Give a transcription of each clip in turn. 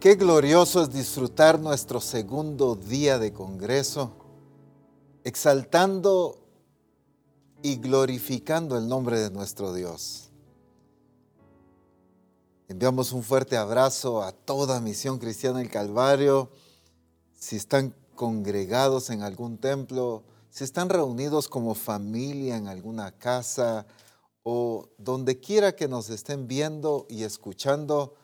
Qué glorioso es disfrutar nuestro segundo día de Congreso, exaltando y glorificando el nombre de nuestro Dios. Enviamos un fuerte abrazo a toda Misión Cristiana del Calvario. Si están congregados en algún templo, si están reunidos como familia en alguna casa o donde quiera que nos estén viendo y escuchando,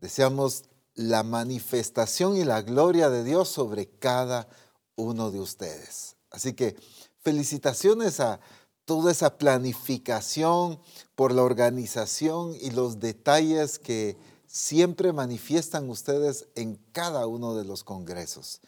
deseamos la manifestación y la gloria de Dios sobre cada uno de ustedes. Así que felicitaciones a toda esa planificación por la organización y los detalles que siempre manifiestan ustedes en cada uno de los congresos.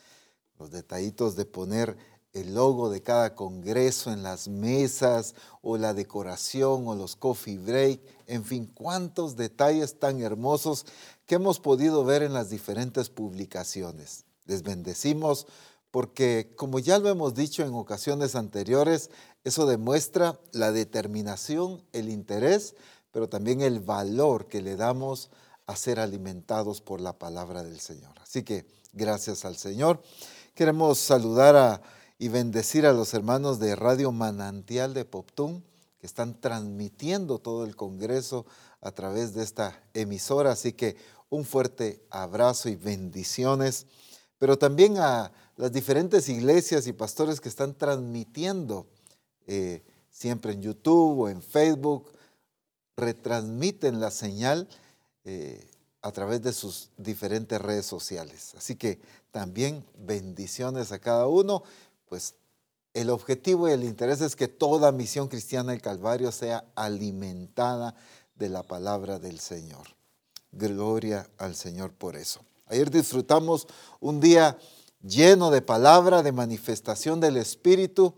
Los detallitos de poner el logo de cada congreso en las mesas o la decoración o los coffee break, en fin, cuántos detalles tan hermosos que hemos podido ver en las diferentes publicaciones. Les bendecimos porque, como ya lo hemos dicho en ocasiones anteriores, eso demuestra la determinación, el interés, pero también el valor que le damos a ser alimentados por la palabra del Señor. Así que gracias al Señor. Queremos saludar a y bendecir a los hermanos de Radio Manantial de Poptún que están transmitiendo todo el Congreso a través de esta emisora. Así que un fuerte abrazo y bendiciones, pero también a las diferentes iglesias y pastores que están transmitiendo eh, siempre en YouTube o en Facebook, retransmiten la señal eh, a través de sus diferentes redes sociales. Así que también bendiciones a cada uno pues el objetivo y el interés es que toda misión cristiana del Calvario sea alimentada de la palabra del Señor. Gloria al Señor por eso. Ayer disfrutamos un día lleno de palabra, de manifestación del Espíritu,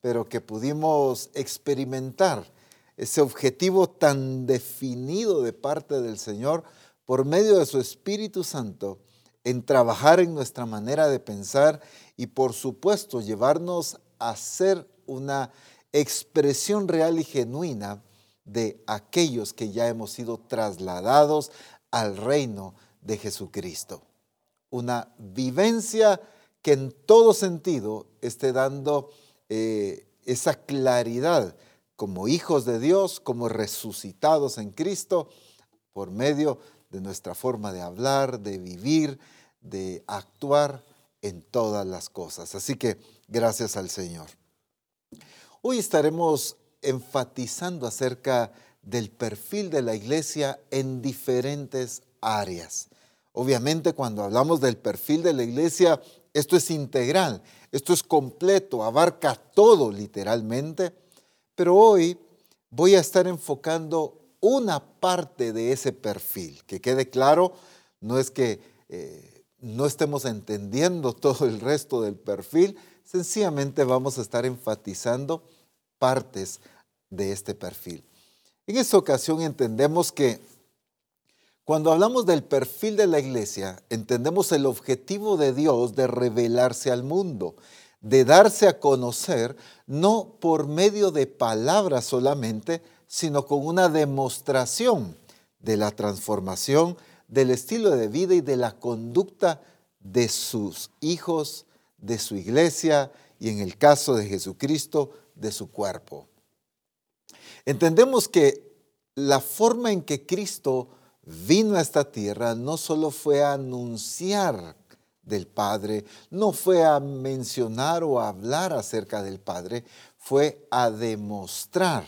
pero que pudimos experimentar ese objetivo tan definido de parte del Señor por medio de su Espíritu Santo en trabajar en nuestra manera de pensar y por supuesto llevarnos a ser una expresión real y genuina de aquellos que ya hemos sido trasladados al reino de Jesucristo. Una vivencia que en todo sentido esté dando eh, esa claridad como hijos de Dios, como resucitados en Cristo, por medio de nuestra forma de hablar, de vivir, de actuar en todas las cosas. Así que gracias al Señor. Hoy estaremos enfatizando acerca del perfil de la iglesia en diferentes áreas. Obviamente cuando hablamos del perfil de la iglesia, esto es integral, esto es completo, abarca todo literalmente, pero hoy voy a estar enfocando una parte de ese perfil. Que quede claro, no es que eh, no estemos entendiendo todo el resto del perfil, sencillamente vamos a estar enfatizando partes de este perfil. En esta ocasión entendemos que cuando hablamos del perfil de la iglesia, entendemos el objetivo de Dios de revelarse al mundo, de darse a conocer, no por medio de palabras solamente, sino con una demostración de la transformación del estilo de vida y de la conducta de sus hijos, de su iglesia y en el caso de Jesucristo, de su cuerpo. Entendemos que la forma en que Cristo vino a esta tierra no solo fue a anunciar del Padre, no fue a mencionar o a hablar acerca del Padre, fue a demostrar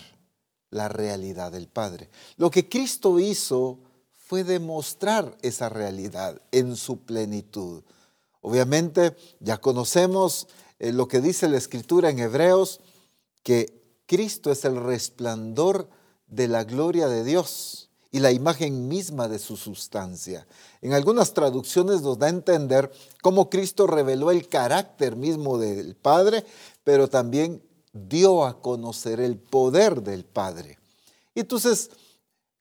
la realidad del Padre. Lo que Cristo hizo fue demostrar esa realidad en su plenitud. Obviamente ya conocemos eh, lo que dice la Escritura en Hebreos, que Cristo es el resplandor de la gloria de Dios y la imagen misma de su sustancia. En algunas traducciones nos da a entender cómo Cristo reveló el carácter mismo del Padre, pero también dio a conocer el poder del Padre. Entonces,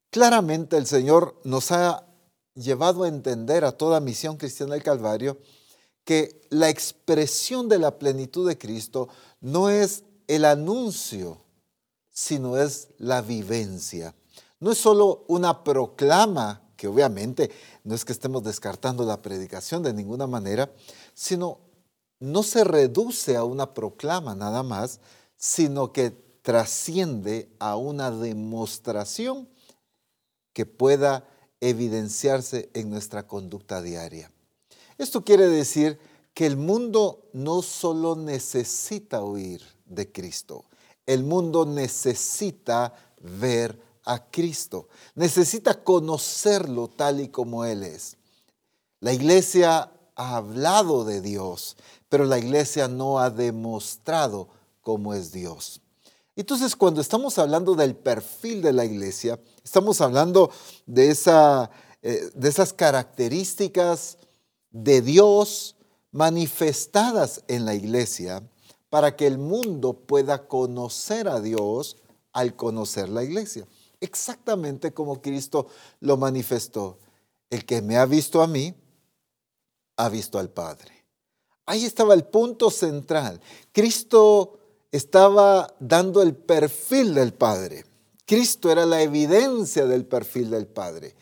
claramente el Señor nos ha llevado a entender a toda misión cristiana del Calvario que la expresión de la plenitud de Cristo no es el anuncio, sino es la vivencia. No es solo una proclama que obviamente no es que estemos descartando la predicación de ninguna manera, sino no se reduce a una proclama nada más, sino que trasciende a una demostración que pueda evidenciarse en nuestra conducta diaria. Esto quiere decir que el mundo no solo necesita oír de Cristo, el mundo necesita ver a Cristo, necesita conocerlo tal y como Él es. La iglesia ha hablado de Dios, pero la iglesia no ha demostrado cómo es Dios. Entonces, cuando estamos hablando del perfil de la iglesia, estamos hablando de, esa, eh, de esas características de Dios manifestadas en la iglesia para que el mundo pueda conocer a Dios al conocer la iglesia. Exactamente como Cristo lo manifestó. El que me ha visto a mí, ha visto al Padre. Ahí estaba el punto central. Cristo estaba dando el perfil del Padre. Cristo era la evidencia del perfil del Padre.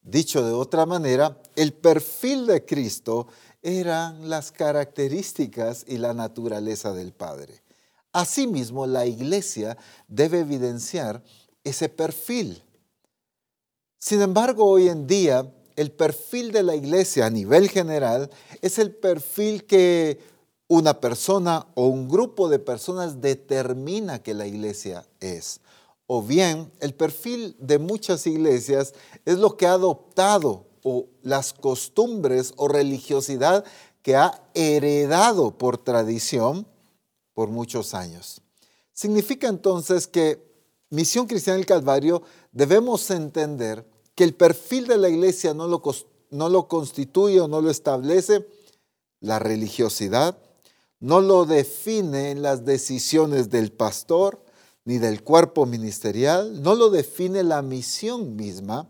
Dicho de otra manera, el perfil de Cristo eran las características y la naturaleza del Padre. Asimismo, la iglesia debe evidenciar ese perfil. Sin embargo, hoy en día, el perfil de la iglesia a nivel general es el perfil que una persona o un grupo de personas determina que la iglesia es. O bien, el perfil de muchas iglesias es lo que ha adoptado o las costumbres o religiosidad que ha heredado por tradición por muchos años. Significa entonces que Misión Cristiana del Calvario debemos entender que el perfil de la iglesia no lo, no lo constituye o no lo establece la religiosidad, no lo define en las decisiones del pastor ni del cuerpo ministerial, no lo define la misión misma,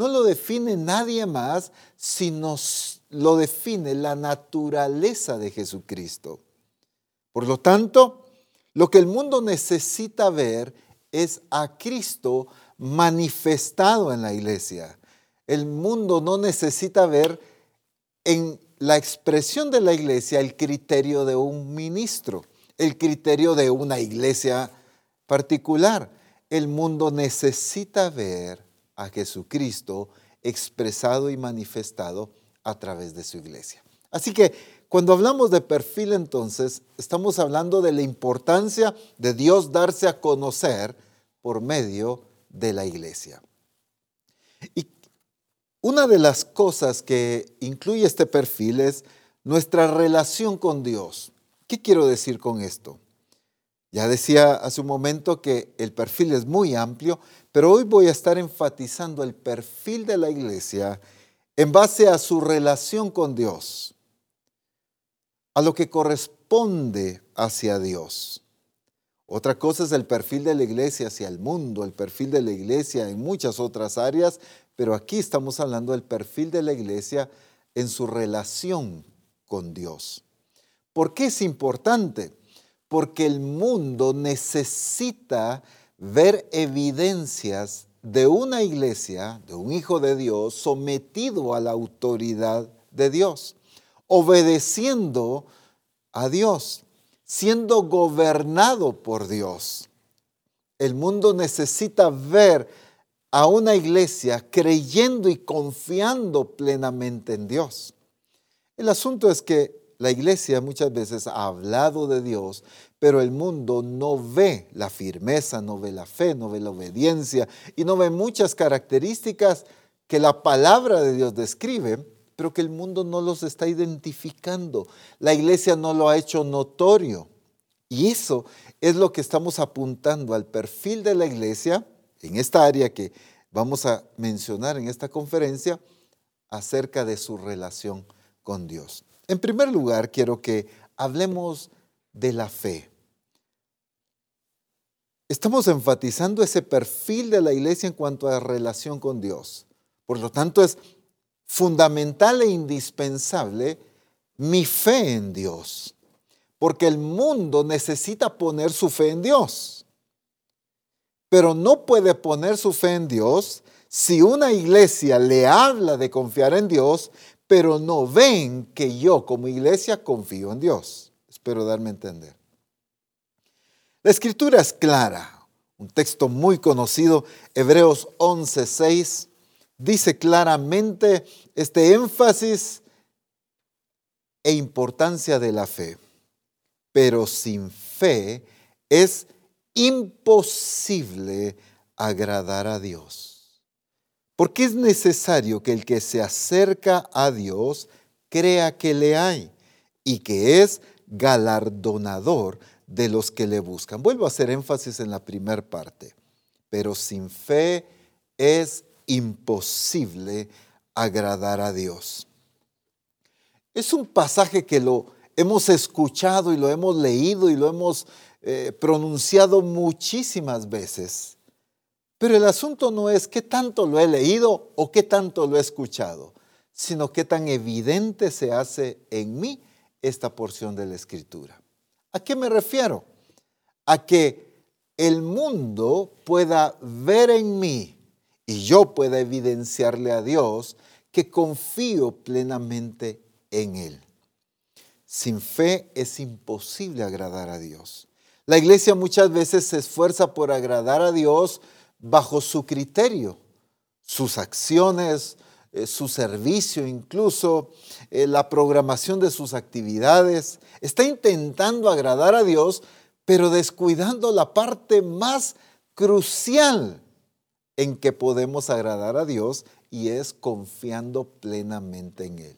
no lo define nadie más, sino lo define la naturaleza de Jesucristo. Por lo tanto, lo que el mundo necesita ver es a Cristo manifestado en la iglesia. El mundo no necesita ver en la expresión de la iglesia el criterio de un ministro, el criterio de una iglesia particular. El mundo necesita ver a Jesucristo expresado y manifestado a través de su iglesia. Así que cuando hablamos de perfil entonces, estamos hablando de la importancia de Dios darse a conocer por medio de la iglesia. Y una de las cosas que incluye este perfil es nuestra relación con Dios. ¿Qué quiero decir con esto? Ya decía hace un momento que el perfil es muy amplio, pero hoy voy a estar enfatizando el perfil de la iglesia en base a su relación con Dios, a lo que corresponde hacia Dios. Otra cosa es el perfil de la iglesia hacia el mundo, el perfil de la iglesia en muchas otras áreas, pero aquí estamos hablando del perfil de la iglesia en su relación con Dios. ¿Por qué es importante? porque el mundo necesita ver evidencias de una iglesia, de un hijo de Dios, sometido a la autoridad de Dios, obedeciendo a Dios, siendo gobernado por Dios. El mundo necesita ver a una iglesia creyendo y confiando plenamente en Dios. El asunto es que la iglesia muchas veces ha hablado de Dios, pero el mundo no ve la firmeza, no ve la fe, no ve la obediencia y no ve muchas características que la palabra de Dios describe, pero que el mundo no los está identificando. La iglesia no lo ha hecho notorio. Y eso es lo que estamos apuntando al perfil de la iglesia en esta área que vamos a mencionar en esta conferencia acerca de su relación con Dios. En primer lugar, quiero que hablemos de la fe. Estamos enfatizando ese perfil de la iglesia en cuanto a relación con Dios. Por lo tanto, es fundamental e indispensable mi fe en Dios, porque el mundo necesita poner su fe en Dios, pero no puede poner su fe en Dios Si una iglesia le habla de confiar en Dios, pero no ven que yo como iglesia confío en Dios. Espero darme a entender. La escritura es clara, un texto muy conocido, Hebreos 11:6, dice claramente este énfasis e importancia de la fe. Pero sin fe es imposible agradar a Dios. Porque es necesario que el que se acerca a Dios crea que le hay y que es galardonador de los que le buscan. Vuelvo a hacer énfasis en la primera parte. Pero sin fe es imposible agradar a Dios. Es un pasaje que lo hemos escuchado y lo hemos leído y lo hemos eh, pronunciado muchísimas veces. Pero el asunto no es qué tanto lo he leído o qué tanto lo he escuchado, sino qué tan evidente se hace en mí esta porción de la escritura. ¿A qué me refiero? A que el mundo pueda ver en mí y yo pueda evidenciarle a Dios que confío plenamente en Él. Sin fe es imposible agradar a Dios. La iglesia muchas veces se esfuerza por agradar a Dios bajo su criterio, sus acciones, eh, su servicio, incluso eh, la programación de sus actividades. Está intentando agradar a Dios, pero descuidando la parte más crucial en que podemos agradar a Dios y es confiando plenamente en Él.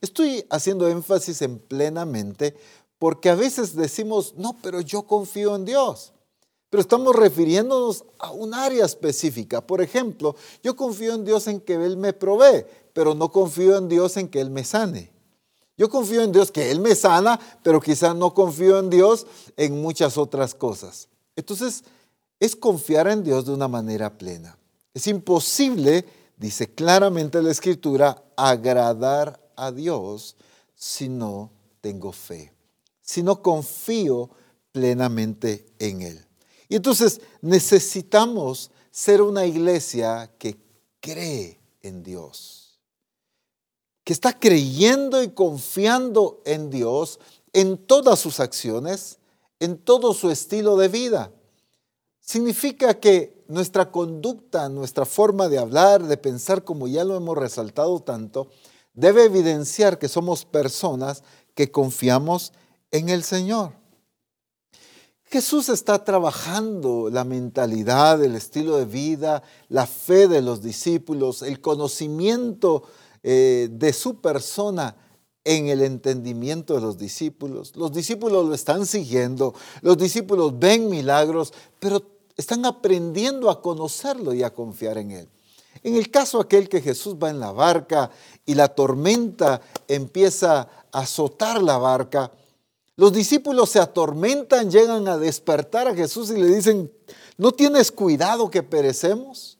Estoy haciendo énfasis en plenamente porque a veces decimos, no, pero yo confío en Dios. Pero estamos refiriéndonos a un área específica. Por ejemplo, yo confío en Dios en que Él me provee, pero no confío en Dios en que Él me sane. Yo confío en Dios que Él me sana, pero quizás no confío en Dios en muchas otras cosas. Entonces, es confiar en Dios de una manera plena. Es imposible, dice claramente la Escritura, agradar a Dios si no tengo fe si no confío plenamente en Él. Y entonces necesitamos ser una iglesia que cree en Dios, que está creyendo y confiando en Dios en todas sus acciones, en todo su estilo de vida. Significa que nuestra conducta, nuestra forma de hablar, de pensar, como ya lo hemos resaltado tanto, debe evidenciar que somos personas que confiamos en el Señor. Jesús está trabajando la mentalidad, el estilo de vida, la fe de los discípulos, el conocimiento eh, de su persona en el entendimiento de los discípulos. Los discípulos lo están siguiendo, los discípulos ven milagros, pero están aprendiendo a conocerlo y a confiar en Él. En el caso aquel que Jesús va en la barca y la tormenta empieza a azotar la barca, los discípulos se atormentan, llegan a despertar a Jesús y le dicen, ¿no tienes cuidado que perecemos?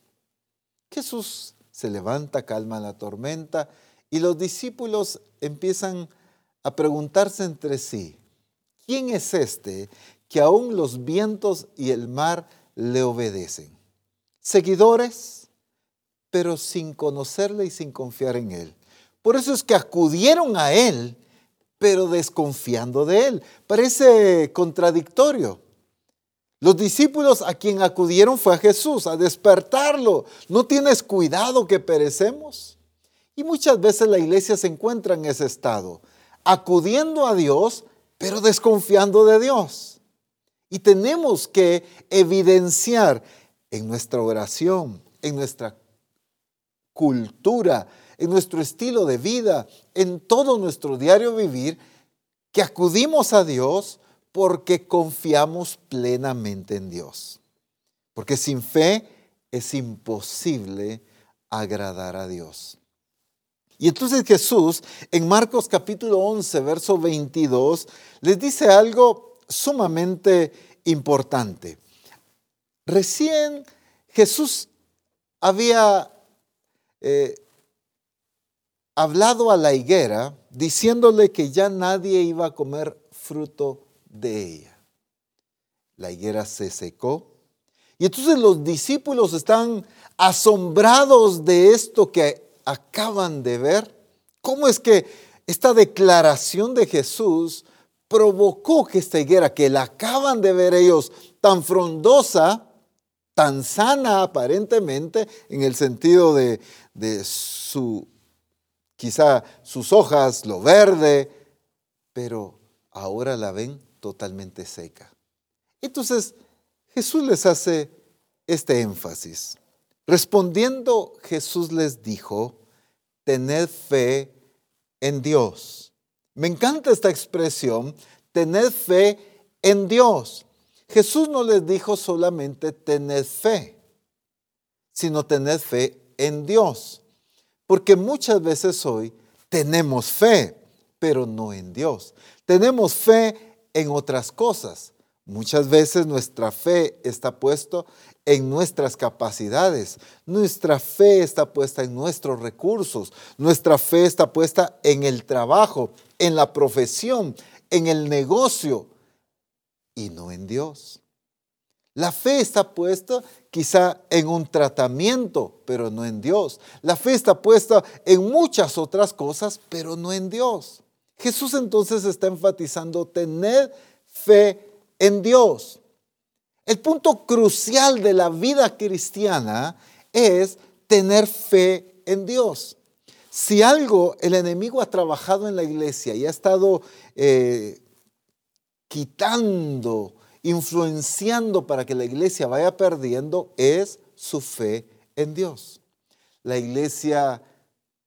Jesús se levanta, calma la tormenta y los discípulos empiezan a preguntarse entre sí, ¿quién es este que aún los vientos y el mar le obedecen? Seguidores, pero sin conocerle y sin confiar en él. Por eso es que acudieron a él pero desconfiando de él. Parece contradictorio. Los discípulos a quien acudieron fue a Jesús, a despertarlo. ¿No tienes cuidado que perecemos? Y muchas veces la iglesia se encuentra en ese estado, acudiendo a Dios, pero desconfiando de Dios. Y tenemos que evidenciar en nuestra oración, en nuestra cultura, en nuestro estilo de vida, en todo nuestro diario vivir, que acudimos a Dios porque confiamos plenamente en Dios. Porque sin fe es imposible agradar a Dios. Y entonces Jesús en Marcos capítulo 11, verso 22, les dice algo sumamente importante. Recién Jesús había eh, hablado a la higuera diciéndole que ya nadie iba a comer fruto de ella. La higuera se secó Y entonces los discípulos están asombrados de esto que acaban de ver. ¿Cómo es que esta declaración de Jesús provocó que esta higuera que la acaban de ver ellos tan frondosa, tan sana aparentemente, en el sentido de, de su, quizá sus hojas, lo verde, pero ahora la ven totalmente seca. Entonces Jesús les hace este énfasis. Respondiendo, Jesús les dijo, tened fe en Dios. Me encanta esta expresión, tened fe en Dios. Jesús no les dijo solamente tened fe, sino tened fe en Dios. Porque muchas veces hoy tenemos fe, pero no en Dios. Tenemos fe en otras cosas. Muchas veces nuestra fe está puesta en nuestras capacidades, nuestra fe está puesta en nuestros recursos, nuestra fe está puesta en el trabajo, en la profesión, en el negocio y no en Dios. La fe está puesta quizá en un tratamiento, pero no en Dios. La fe está puesta en muchas otras cosas, pero no en Dios. Jesús entonces está enfatizando tener fe en Dios. El punto crucial de la vida cristiana es tener fe en Dios. Si algo el enemigo ha trabajado en la iglesia y ha estado eh, quitando, influenciando para que la iglesia vaya perdiendo, es su fe en Dios. La iglesia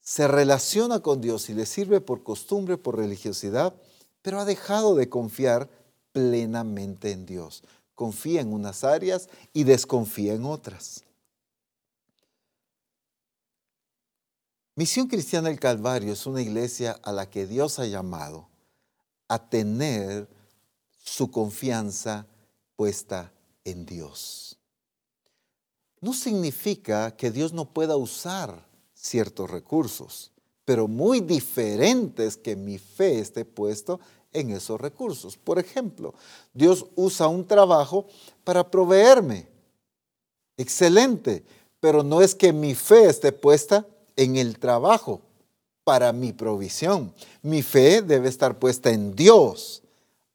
se relaciona con Dios y le sirve por costumbre, por religiosidad, pero ha dejado de confiar plenamente en Dios. Confía en unas áreas y desconfía en otras. Misión Cristiana del Calvario es una iglesia a la que Dios ha llamado a tener su confianza puesta en Dios. No significa que Dios no pueda usar ciertos recursos, pero muy diferentes que mi fe esté puesto en esos recursos. Por ejemplo, Dios usa un trabajo para proveerme. Excelente, pero no es que mi fe esté puesta en el trabajo para mi provisión. Mi fe debe estar puesta en Dios,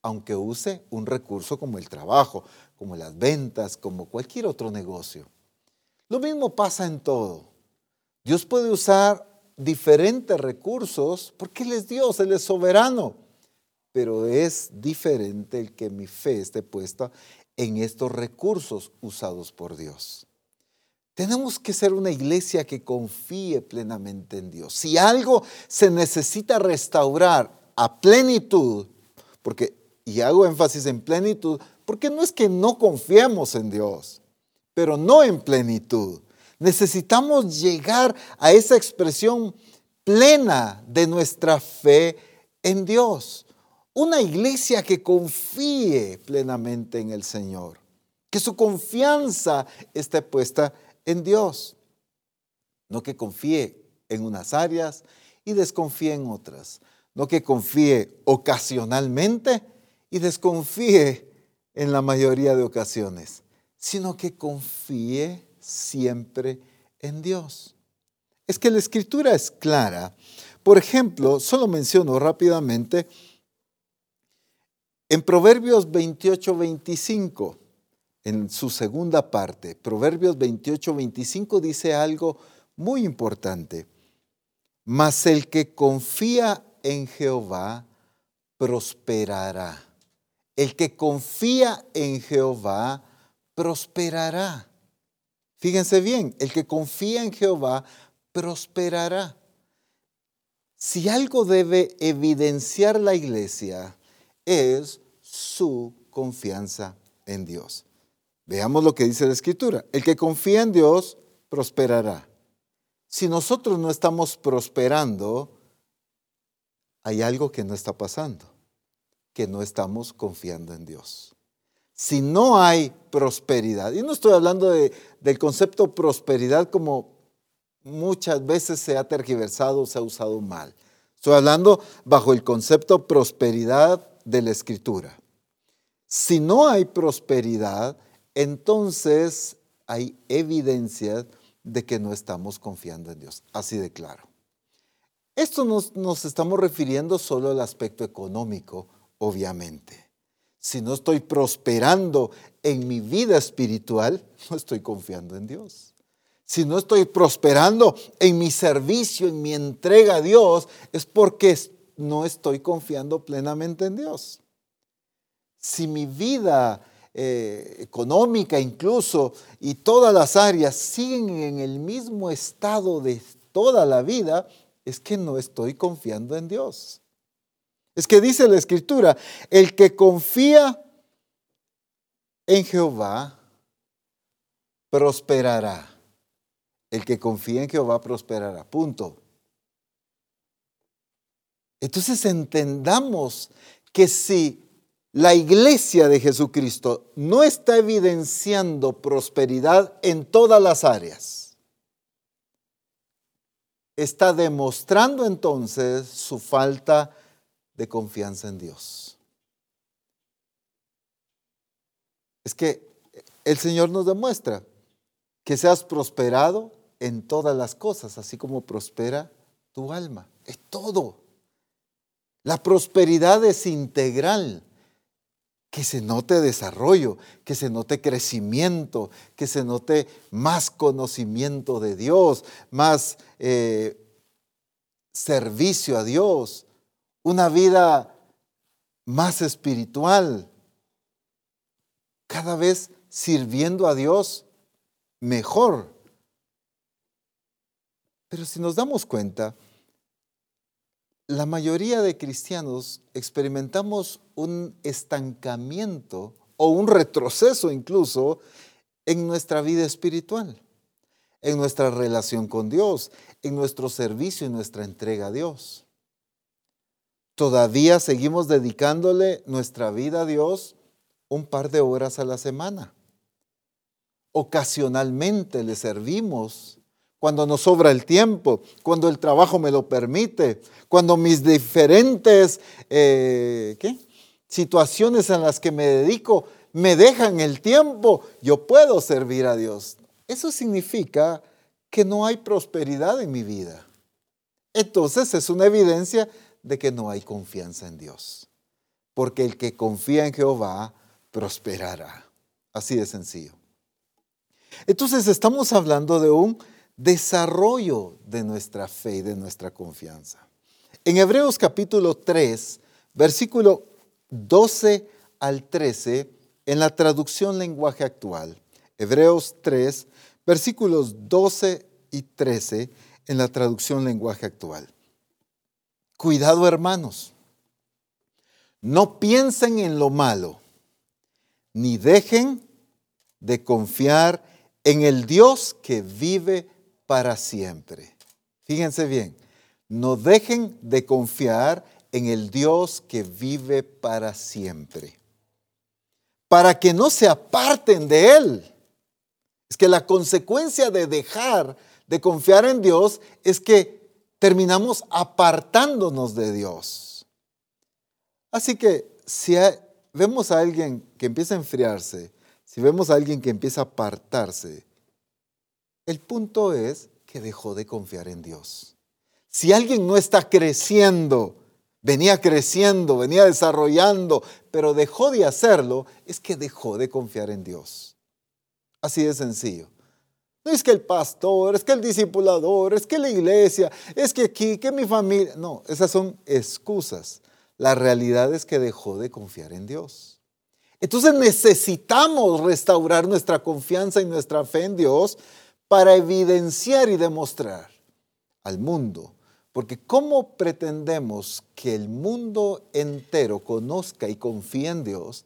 aunque use un recurso como el trabajo, como las ventas, como cualquier otro negocio. Lo mismo pasa en todo. Dios puede usar diferentes recursos porque Él es Dios, Él es soberano pero es diferente el que mi fe esté puesta en estos recursos usados por Dios. Tenemos que ser una iglesia que confíe plenamente en Dios. Si algo se necesita restaurar a plenitud, porque, y hago énfasis en plenitud, porque no es que no confiemos en Dios, pero no en plenitud. Necesitamos llegar a esa expresión plena de nuestra fe en Dios. Una iglesia que confíe plenamente en el Señor, que su confianza esté puesta en Dios, no que confíe en unas áreas y desconfíe en otras, no que confíe ocasionalmente y desconfíe en la mayoría de ocasiones, sino que confíe siempre en Dios. Es que la escritura es clara. Por ejemplo, solo menciono rápidamente en Proverbios 28, 25, en su segunda parte, Proverbios 28, 25 dice algo muy importante. Mas el que confía en Jehová prosperará. El que confía en Jehová prosperará. Fíjense bien, el que confía en Jehová prosperará. Si algo debe evidenciar la iglesia, es su confianza en Dios. Veamos lo que dice la Escritura. El que confía en Dios prosperará. Si nosotros no estamos prosperando, hay algo que no está pasando, que no estamos confiando en Dios. Si no hay prosperidad, y no estoy hablando del concepto prosperidad como muchas veces se ha tergiversado, se ha usado mal. Estoy hablando bajo el concepto prosperidad de la escritura. Si no hay prosperidad, entonces hay evidencia de que no estamos confiando en Dios. Así de claro. Esto nos, nos estamos refiriendo solo al aspecto económico, obviamente. Si no estoy prosperando en mi vida espiritual, no estoy confiando en Dios. Si no estoy prosperando en mi servicio, en mi entrega a Dios, es porque no estoy confiando plenamente en Dios. Si mi vida eh, económica incluso y todas las áreas siguen en el mismo estado de toda la vida, es que no estoy confiando en Dios. Es que dice la escritura, el que confía en Jehová prosperará. El que confía en Jehová prosperará. Punto. Entonces entendamos que si la iglesia de Jesucristo no está evidenciando prosperidad en todas las áreas, está demostrando entonces su falta de confianza en Dios. Es que el Señor nos demuestra que seas prosperado en todas las cosas, así como prospera tu alma. Es todo. La prosperidad es integral que se note desarrollo, que se note crecimiento, que se note más conocimiento de Dios, más eh, servicio a Dios, una vida más espiritual, cada vez sirviendo a Dios mejor. Pero si nos damos cuenta, la mayoría de cristianos experimentamos un estancamiento o un retroceso incluso en nuestra vida espiritual, en nuestra relación con Dios, en nuestro servicio y nuestra entrega a Dios. Todavía seguimos dedicándole nuestra vida a Dios un par de horas a la semana. Ocasionalmente le servimos cuando nos sobra el tiempo, cuando el trabajo me lo permite, cuando mis diferentes eh, situaciones en las que me dedico me dejan el tiempo, yo puedo servir a Dios. Eso significa que no hay prosperidad en mi vida. Entonces es una evidencia de que no hay confianza en Dios. Porque el que confía en Jehová prosperará. Así de sencillo. Entonces estamos hablando de un desarrollo de nuestra fe y de nuestra confianza. En Hebreos capítulo 3, versículo 12 al 13, en la traducción lenguaje actual, Hebreos 3, versículos 12 y 13, en la traducción lenguaje actual. Cuidado hermanos, no piensen en lo malo, ni dejen de confiar en el Dios que vive para siempre. Fíjense bien, no dejen de confiar en el Dios que vive para siempre, para que no se aparten de Él. Es que la consecuencia de dejar de confiar en Dios es que terminamos apartándonos de Dios. Así que si vemos a alguien que empieza a enfriarse, si vemos a alguien que empieza a apartarse, el punto es que dejó de confiar en Dios. Si alguien no está creciendo, venía creciendo, venía desarrollando, pero dejó de hacerlo, es que dejó de confiar en Dios. Así de sencillo. Es que el pastor, es que el discipulador, es que la iglesia, es que aquí, que mi familia. No, esas son excusas. La realidad es que dejó de confiar en Dios. Entonces necesitamos restaurar nuestra confianza y nuestra fe en Dios para evidenciar y demostrar al mundo. Porque ¿cómo pretendemos que el mundo entero conozca y confíe en Dios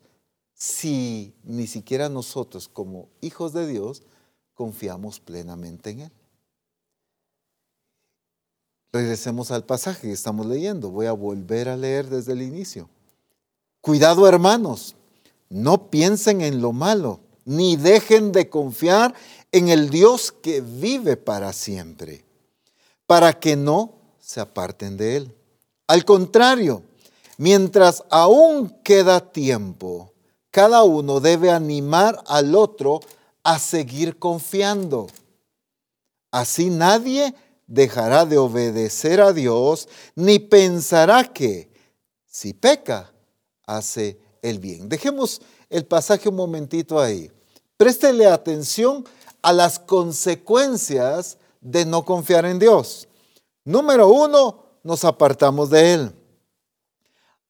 si ni siquiera nosotros como hijos de Dios confiamos plenamente en Él? Regresemos al pasaje que estamos leyendo. Voy a volver a leer desde el inicio. Cuidado hermanos, no piensen en lo malo, ni dejen de confiar en el Dios que vive para siempre, para que no se aparten de Él. Al contrario, mientras aún queda tiempo, cada uno debe animar al otro a seguir confiando. Así nadie dejará de obedecer a Dios ni pensará que si peca, hace el bien. Dejemos el pasaje un momentito ahí. Préstele atención a las consecuencias de no confiar en Dios. Número uno, nos apartamos de Él.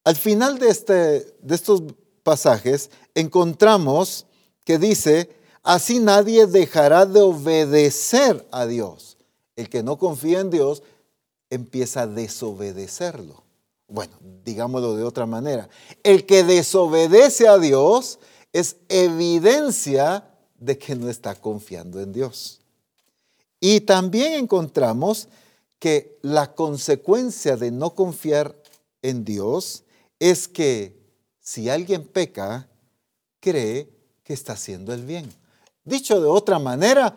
Al final de, este, de estos pasajes encontramos que dice, así nadie dejará de obedecer a Dios. El que no confía en Dios empieza a desobedecerlo. Bueno, digámoslo de otra manera. El que desobedece a Dios es evidencia de que no está confiando en Dios. Y también encontramos que la consecuencia de no confiar en Dios es que si alguien peca, cree que está haciendo el bien. Dicho de otra manera,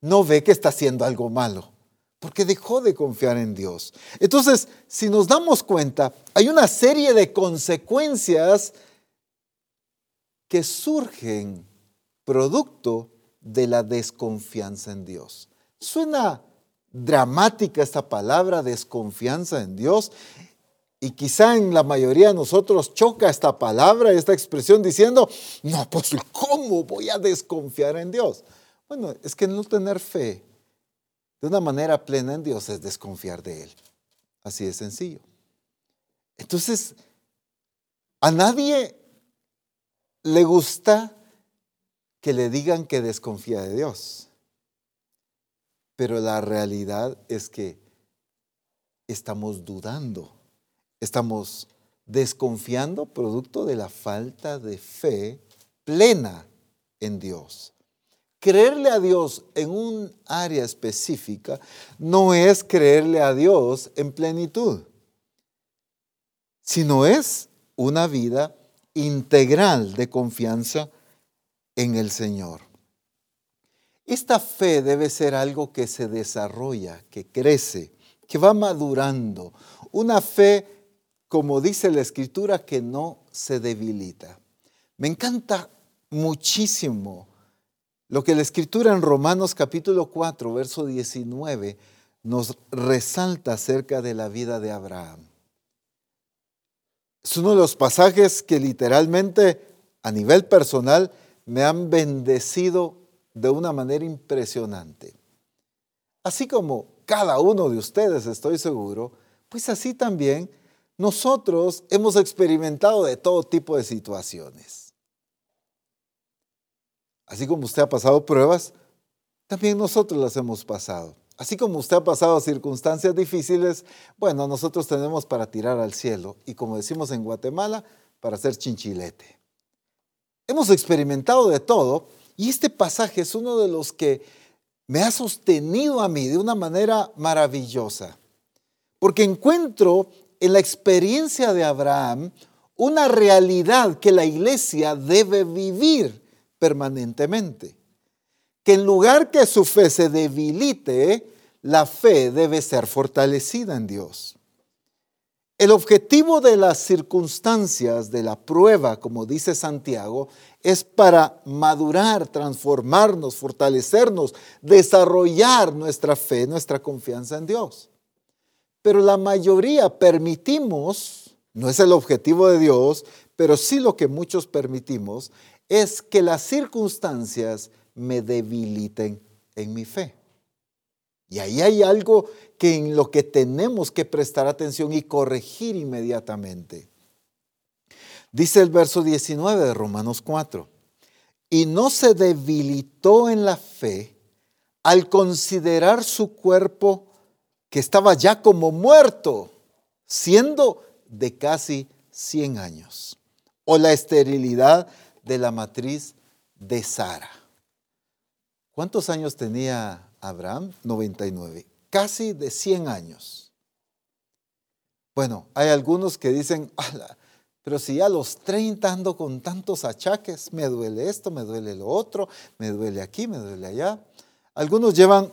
no ve que está haciendo algo malo, porque dejó de confiar en Dios. Entonces, si nos damos cuenta, hay una serie de consecuencias que surgen producto de la desconfianza en Dios. Suena dramática esta palabra, desconfianza en Dios, y quizá en la mayoría de nosotros choca esta palabra, esta expresión diciendo, no, pues ¿cómo voy a desconfiar en Dios? Bueno, es que no tener fe de una manera plena en Dios es desconfiar de Él. Así de sencillo. Entonces, a nadie le gusta que le digan que desconfía de Dios. Pero la realidad es que estamos dudando Estamos desconfiando producto de la falta de fe plena en Dios. Creerle a Dios en un área específica no es creerle a Dios en plenitud, sino es una vida integral de confianza en el Señor. Esta fe debe ser algo que se desarrolla, que crece, que va madurando. Una fe como dice la escritura, que no se debilita. Me encanta muchísimo lo que la escritura en Romanos capítulo 4, verso 19 nos resalta acerca de la vida de Abraham. Es uno de los pasajes que literalmente a nivel personal me han bendecido de una manera impresionante. Así como cada uno de ustedes, estoy seguro, pues así también nosotros hemos experimentado de todo tipo de situaciones. Así como usted ha pasado pruebas, también nosotros las hemos pasado. Así como usted ha pasado circunstancias difíciles, bueno, nosotros tenemos para tirar al cielo y como decimos en Guatemala, para hacer chinchilete. Hemos experimentado de todo y este pasaje es uno de los que me ha sostenido a mí de una manera maravillosa, porque encuentro en la experiencia de Abraham una realidad que la iglesia debe vivir permanentemente. Que en lugar que su fe se debilite, la fe debe ser fortalecida en Dios. El objetivo de las circunstancias de la prueba, como dice Santiago, es para madurar, transformarnos, fortalecernos, desarrollar nuestra fe, nuestra confianza en Dios. Pero la mayoría permitimos, no es el objetivo de Dios, pero sí lo que muchos permitimos, es que las circunstancias me debiliten en mi fe. Y ahí hay algo que en lo que tenemos que prestar atención y corregir inmediatamente. Dice el verso 19 de Romanos 4, y no se debilitó en la fe al considerar su cuerpo que estaba ya como muerto, siendo de casi 100 años, o la esterilidad de la matriz de Sara. ¿Cuántos años tenía Abraham? 99, casi de 100 años. Bueno, hay algunos que dicen, pero si a los 30 ando con tantos achaques, me duele esto, me duele lo otro, me duele aquí, me duele allá. Algunos llevan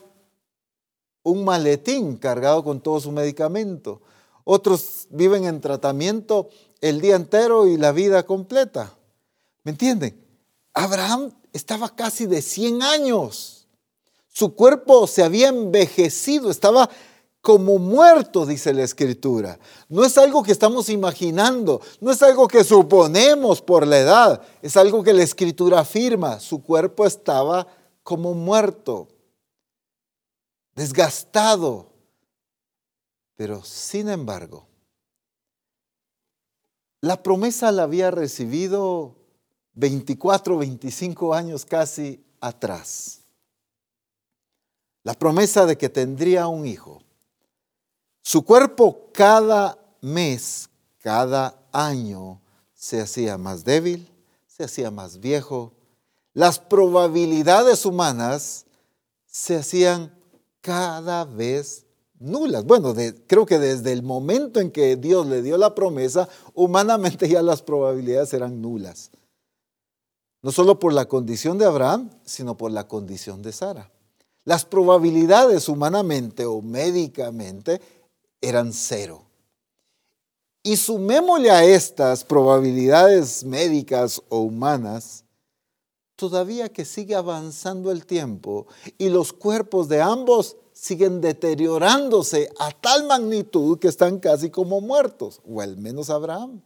un maletín cargado con todo su medicamento. Otros viven en tratamiento el día entero y la vida completa. ¿Me entienden? Abraham estaba casi de 100 años. Su cuerpo se había envejecido, estaba como muerto, dice la escritura. No es algo que estamos imaginando, no es algo que suponemos por la edad, es algo que la escritura afirma. Su cuerpo estaba como muerto, desgastado. Pero sin embargo, la promesa la había recibido 24, 25 años casi atrás. La promesa de que tendría un hijo. Su cuerpo cada mes, cada año, se hacía más débil, se hacía más viejo. Las probabilidades humanas se hacían cada vez nulas. Bueno, creo que desde el momento en que Dios le dio la promesa, humanamente ya las probabilidades eran nulas. No solo por la condición de Abraham, sino por la condición de Sara. Las probabilidades humanamente o médicamente eran cero. Y sumémosle a estas probabilidades médicas o humanas, todavía que sigue avanzando el tiempo y los cuerpos de ambos siguen deteriorándose a tal magnitud que están casi como muertos, o al menos Abraham.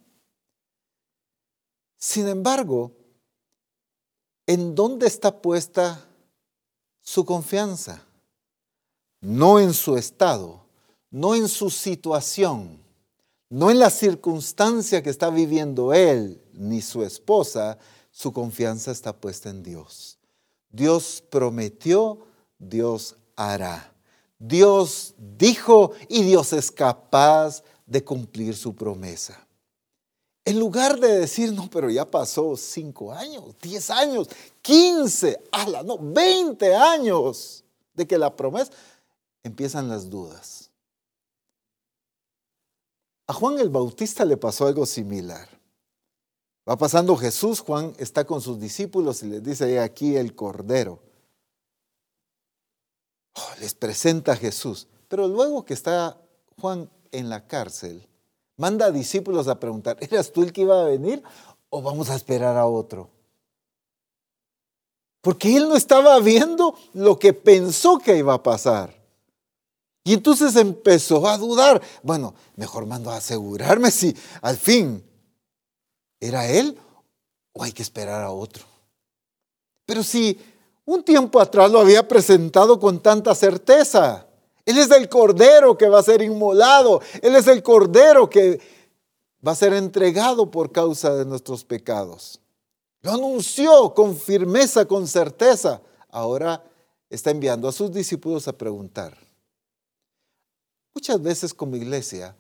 Sin embargo, ¿en dónde está puesta su confianza? No en su estado, no en su situación, no en la circunstancia que está viviendo él ni su esposa, su confianza está puesta en Dios. Dios prometió, Dios hará. Dios dijo y Dios es capaz de cumplir su promesa. En lugar de decir, no, pero ya pasó cinco años, diez años, quince, ala, no, veinte años de que la promesa, empiezan las dudas. A Juan el Bautista le pasó algo similar. Va pasando Jesús, Juan está con sus discípulos y les dice, aquí el Cordero. Oh, les presenta a Jesús. Pero luego que está Juan en la cárcel, manda a discípulos a preguntar, ¿eras tú el que iba a venir o vamos a esperar a otro? Porque él no estaba viendo lo que pensó que iba a pasar. Y entonces empezó a dudar. Bueno, mejor mando a asegurarme si al fin era él o hay que esperar a otro. Pero si un tiempo atrás lo había presentado con tanta certeza, Él es el cordero que va a ser inmolado, Él es el cordero que va a ser entregado por causa de nuestros pecados. Lo anunció con firmeza, con certeza. Ahora está enviando a sus discípulos a preguntar, Muchas veces como iglesia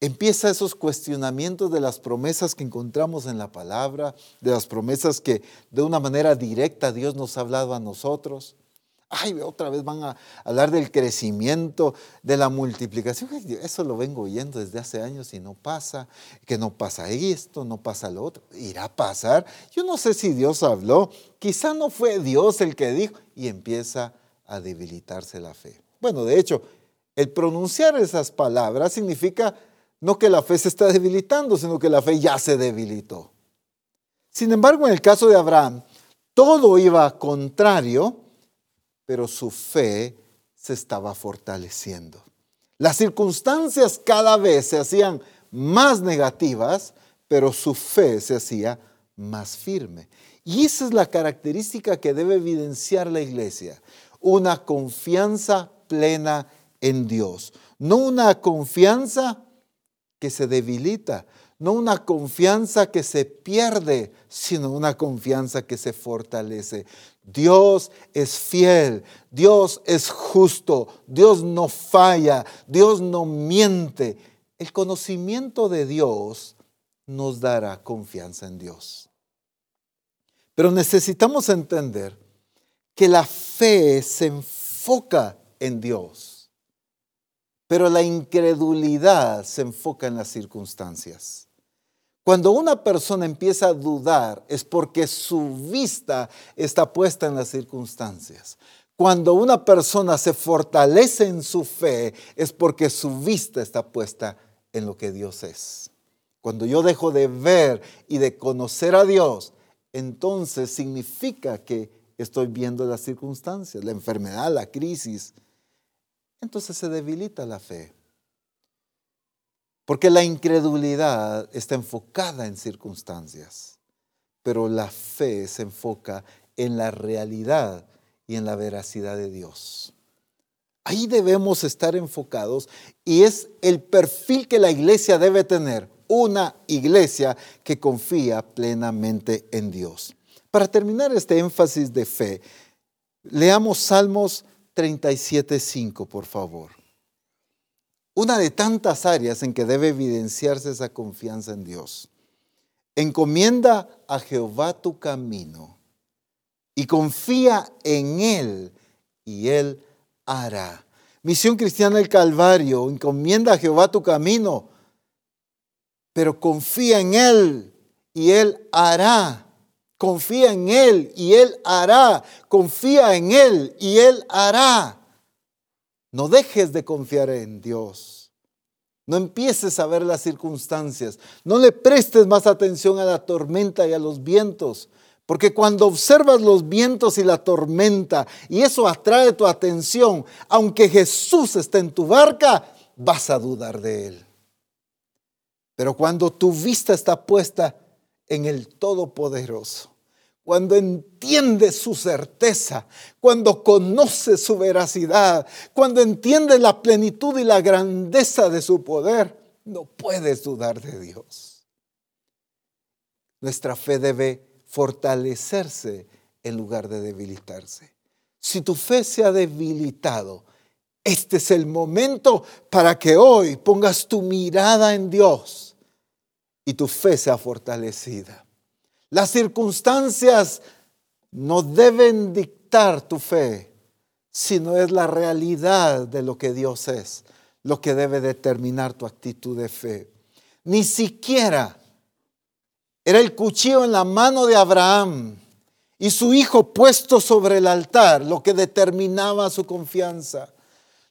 empieza esos cuestionamientos de las promesas que encontramos en la palabra, de las promesas que de una manera directa Dios nos ha hablado a nosotros. Ay, otra vez van a hablar del crecimiento, de la multiplicación. Eso lo vengo oyendo desde hace años y no pasa, que no pasa esto, no pasa lo otro. Irá a pasar. Yo no sé si Dios habló, quizá no fue Dios el que dijo y empieza a debilitarse la fe. Bueno, de hecho, el pronunciar esas palabras significa no que la fe se está debilitando, sino que la fe ya se debilitó. Sin embargo, en el caso de Abraham, todo iba contrario, pero su fe se estaba fortaleciendo. Las circunstancias cada vez se hacían más negativas, pero su fe se hacía más firme. Y esa es la característica que debe evidenciar la iglesia, una confianza plena en Dios. No una confianza que se debilita, no una confianza que se pierde, sino una confianza que se fortalece. Dios es fiel, Dios es justo, Dios no falla, Dios no miente. El conocimiento de Dios nos dará confianza en Dios. Pero necesitamos entender que la fe se enfoca en Dios, pero la incredulidad se enfoca en las circunstancias. Cuando una persona empieza a dudar es porque su vista está puesta en las circunstancias. Cuando una persona se fortalece en su fe es porque su vista está puesta en lo que Dios es. Cuando yo dejo de ver y de conocer a Dios, entonces significa que estoy viendo las circunstancias, la enfermedad, la crisis. Entonces se debilita la fe. Porque la incredulidad está enfocada en circunstancias, pero la fe se enfoca en la realidad y en la veracidad de Dios. Ahí debemos estar enfocados y es el perfil que la iglesia debe tener, una iglesia que confía plenamente en Dios. Para terminar este énfasis de fe, leamos Salmos 37.5, por favor. Una de tantas áreas en que debe evidenciarse esa confianza en Dios. Encomienda a Jehová tu camino y confía en Él y Él hará. Misión Cristiana del Calvario, encomienda a Jehová tu camino, pero confía en Él y Él hará. Confía en Él y Él hará. Confía en Él y Él hará. No dejes de confiar en Dios. No empieces a ver las circunstancias. No le prestes más atención a la tormenta y a los vientos. Porque cuando observas los vientos y la tormenta y eso atrae tu atención, aunque Jesús esté en tu barca, vas a dudar de Él. Pero cuando tu vista está puesta en el Todopoderoso, cuando entiendes su certeza, cuando conoces su veracidad, cuando entiendes la plenitud y la grandeza de su poder, no puedes dudar de Dios. Nuestra fe debe fortalecerse en lugar de debilitarse. Si tu fe se ha debilitado, este es el momento para que hoy pongas tu mirada en Dios y tu fe sea fortalecida. Las circunstancias no deben dictar tu fe, sino es la realidad de lo que Dios es, lo que debe determinar tu actitud de fe. Ni siquiera era el cuchillo en la mano de Abraham y su hijo puesto sobre el altar lo que determinaba su confianza.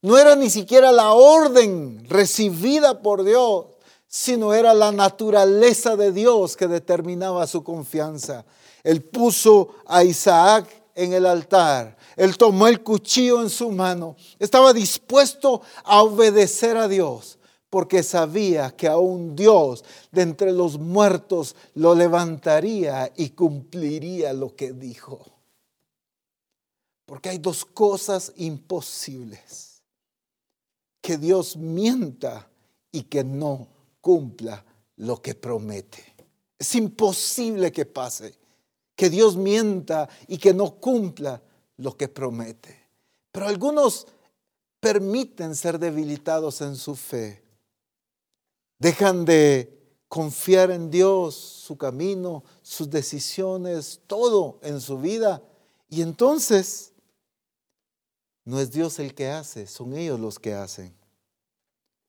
No era ni siquiera la orden recibida por Dios, sino era la naturaleza de Dios que determinaba su confianza. Él puso a Isaac en el altar. Él tomó el cuchillo en su mano. Estaba dispuesto a obedecer a Dios porque sabía que aún Dios de entre los muertos lo levantaría y cumpliría lo que dijo. Porque hay dos cosas imposibles. Que Dios mienta y que no cumpla lo que promete. Es imposible que pase, que Dios mienta y que no cumpla lo que promete. Pero algunos permiten ser debilitados en su fe. Dejan de confiar en Dios, su camino, sus decisiones, todo en su vida. Y entonces no es Dios el que hace, son ellos los que hacen.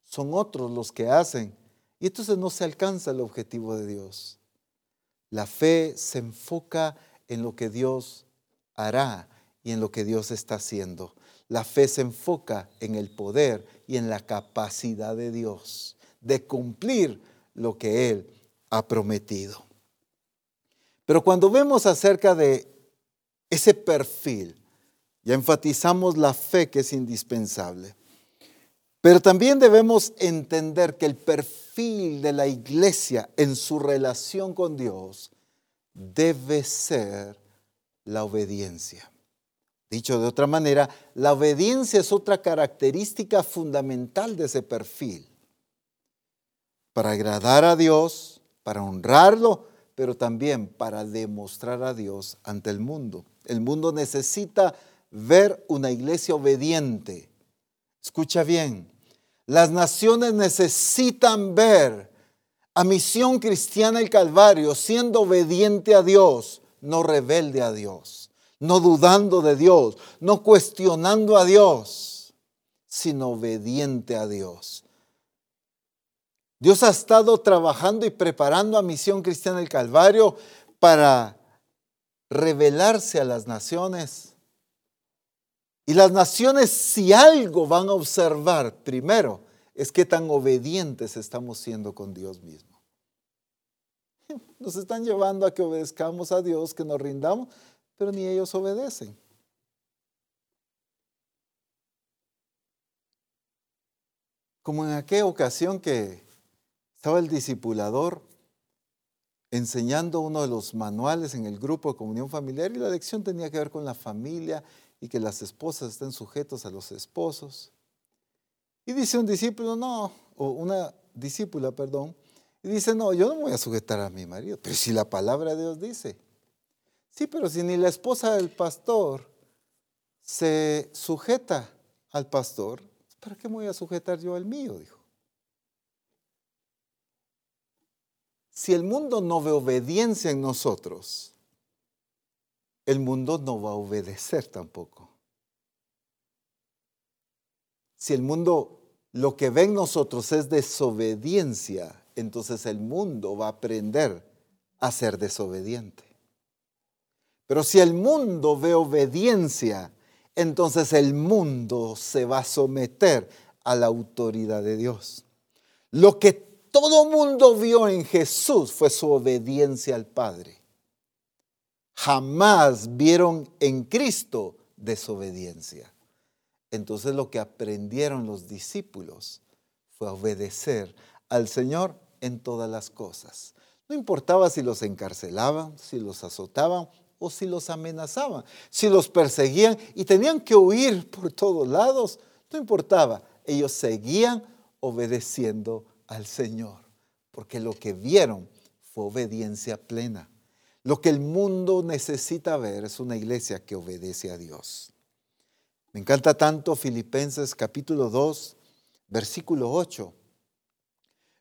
Son otros los que hacen. Y entonces no se alcanza el objetivo de Dios. La fe se enfoca en lo que Dios hará y en lo que Dios está haciendo. La fe se enfoca en el poder y en la capacidad de Dios de cumplir lo que Él ha prometido. Pero cuando vemos acerca de ese perfil, ya enfatizamos la fe que es indispensable. Pero también debemos entender que el perfil de la iglesia en su relación con Dios debe ser la obediencia. Dicho de otra manera, la obediencia es otra característica fundamental de ese perfil. Para agradar a Dios, para honrarlo, pero también para demostrar a Dios ante el mundo. El mundo necesita ver una iglesia obediente Escucha bien, las naciones necesitan ver a Misión Cristiana el Calvario siendo obediente a Dios, no rebelde a Dios, no dudando de Dios, no cuestionando a Dios, sino obediente a Dios. Dios ha estado trabajando y preparando a Misión Cristiana el Calvario para revelarse a las naciones y las naciones, si algo van a observar primero, es qué tan obedientes estamos siendo con Dios mismo. Nos están llevando a que obedezcamos a Dios, que nos rindamos, pero ni ellos obedecen. Como en aquella ocasión que estaba el discipulador enseñando uno de los manuales en el grupo de comunión familiar y la lección tenía que ver con la familia y que las esposas estén sujetos a los esposos. Y dice un discípulo, no, o una discípula, perdón, y dice, no, yo no me voy a sujetar a mi marido, pero si la palabra de Dios dice, sí, pero si ni la esposa del pastor se sujeta al pastor, ¿para qué me voy a sujetar yo al mío? Dijo. Si el mundo no ve obediencia en nosotros, el mundo no va a obedecer tampoco. Si el mundo lo que ve en nosotros es desobediencia, entonces el mundo va a aprender a ser desobediente. Pero si el mundo ve obediencia, entonces el mundo se va a someter a la autoridad de Dios. Lo que todo mundo vio en Jesús fue su obediencia al Padre. Jamás vieron en Cristo desobediencia. Entonces lo que aprendieron los discípulos fue obedecer al Señor en todas las cosas. No importaba si los encarcelaban, si los azotaban o si los amenazaban, si los perseguían y tenían que huir por todos lados, no importaba. Ellos seguían obedeciendo al Señor, porque lo que vieron fue obediencia plena. Lo que el mundo necesita ver es una iglesia que obedece a Dios. Me encanta tanto Filipenses capítulo 2, versículo 8.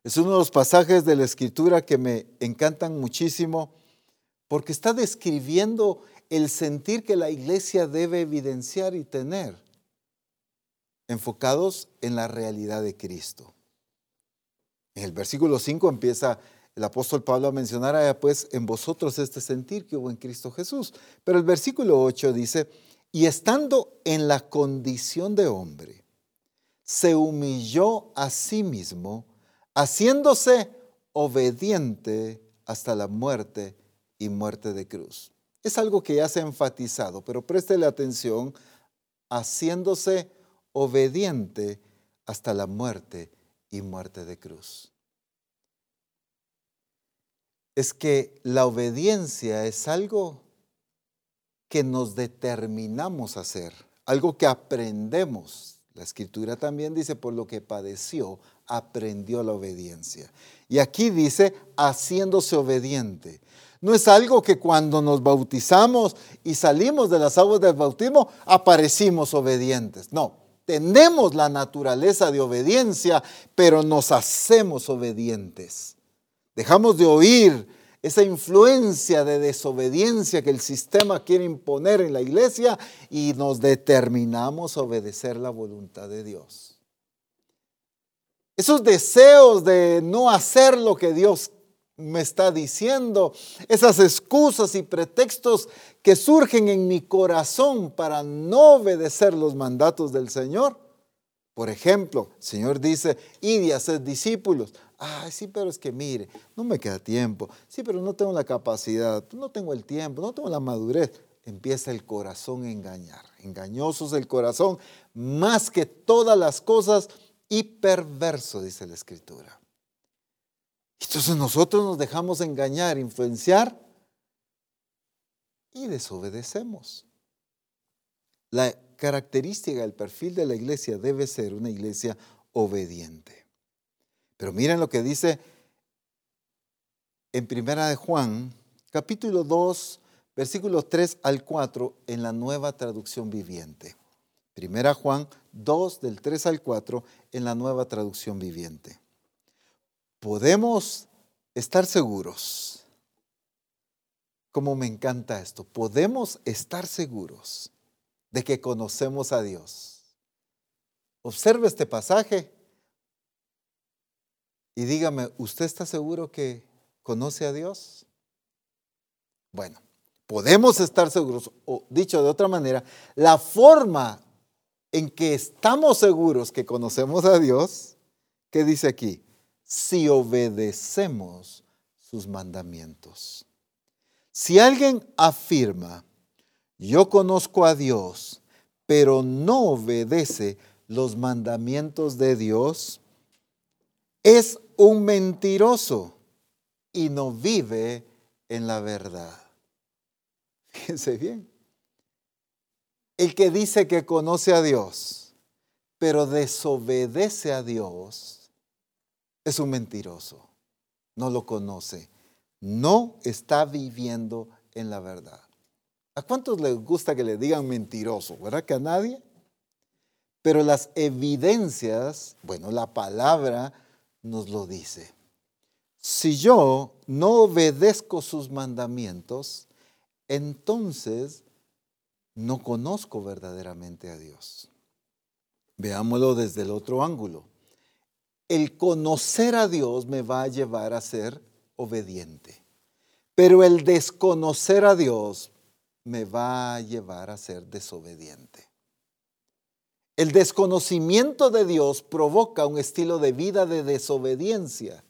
Es uno de los pasajes de la escritura que me encantan muchísimo porque está describiendo el sentir que la iglesia debe evidenciar y tener, enfocados en la realidad de Cristo. En el versículo 5 empieza el apóstol Pablo a mencionar, allá pues en vosotros este sentir que hubo en Cristo Jesús. Pero el versículo 8 dice, y estando en la condición de hombre, se humilló a sí mismo, haciéndose obediente hasta la muerte y muerte de cruz. Es algo que ya se ha enfatizado, pero préstele atención, haciéndose obediente hasta la muerte y muerte de cruz. Es que la obediencia es algo que nos determinamos a hacer, algo que aprendemos. La escritura también dice, por lo que padeció, aprendió la obediencia. Y aquí dice, haciéndose obediente. No es algo que cuando nos bautizamos y salimos de las aguas del bautismo, aparecimos obedientes. No, tenemos la naturaleza de obediencia, pero nos hacemos obedientes. Dejamos de oír esa influencia de desobediencia que el sistema quiere imponer en la iglesia y nos determinamos a obedecer la voluntad de Dios. Esos deseos de no hacer lo que Dios me está diciendo, esas excusas y pretextos que surgen en mi corazón para no obedecer los mandatos del Señor. Por ejemplo, el Señor dice, id y haced discípulos. Ay, sí, pero es que mire, no me queda tiempo. Sí, pero no tengo la capacidad, no tengo el tiempo, no tengo la madurez. Empieza el corazón a engañar. Engañoso es el corazón más que todas las cosas y perverso, dice la Escritura. Entonces nosotros nos dejamos engañar, influenciar y desobedecemos. La característica del perfil de la iglesia debe ser una iglesia obediente. Pero miren lo que dice en Primera de Juan, capítulo 2, versículos 3 al 4 en la nueva traducción viviente. Primera Juan 2 del 3 al 4 en la nueva traducción viviente. Podemos estar seguros, como me encanta esto, podemos estar seguros de que conocemos a Dios. Observe este pasaje y dígame, ¿usted está seguro que conoce a Dios? Bueno, podemos estar seguros, o dicho de otra manera, la forma en que estamos seguros que conocemos a Dios, ¿qué dice aquí? Si obedecemos sus mandamientos. Si alguien afirma, yo conozco a Dios, pero no obedece los mandamientos de Dios, es un mentiroso y no vive en la verdad. Fíjense bien. El que dice que conoce a Dios, pero desobedece a Dios, es un mentiroso. No lo conoce. No está viviendo en la verdad. ¿A cuántos les gusta que le digan mentiroso? ¿Verdad que a nadie? Pero las evidencias, bueno, la palabra nos lo dice. Si yo no obedezco sus mandamientos, entonces no conozco verdaderamente a Dios. Veámoslo desde el otro ángulo. El conocer a Dios me va a llevar a ser obediente, pero el desconocer a Dios me va a llevar a ser desobediente. El desconocimiento de Dios provoca un estilo de vida de desobediencia,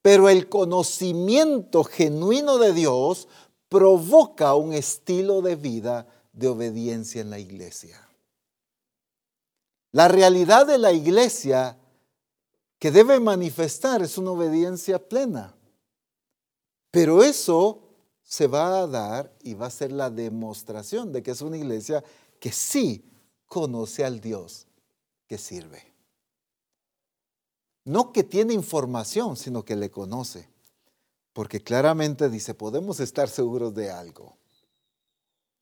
pero el conocimiento genuino de Dios provoca un estilo de vida de obediencia en la iglesia. La realidad de la iglesia que debe manifestar es una obediencia plena, pero eso se va a dar y va a ser la demostración de que es una iglesia que sí conoce al Dios que sirve. No que tiene información, sino que le conoce. Porque claramente dice, podemos estar seguros de algo.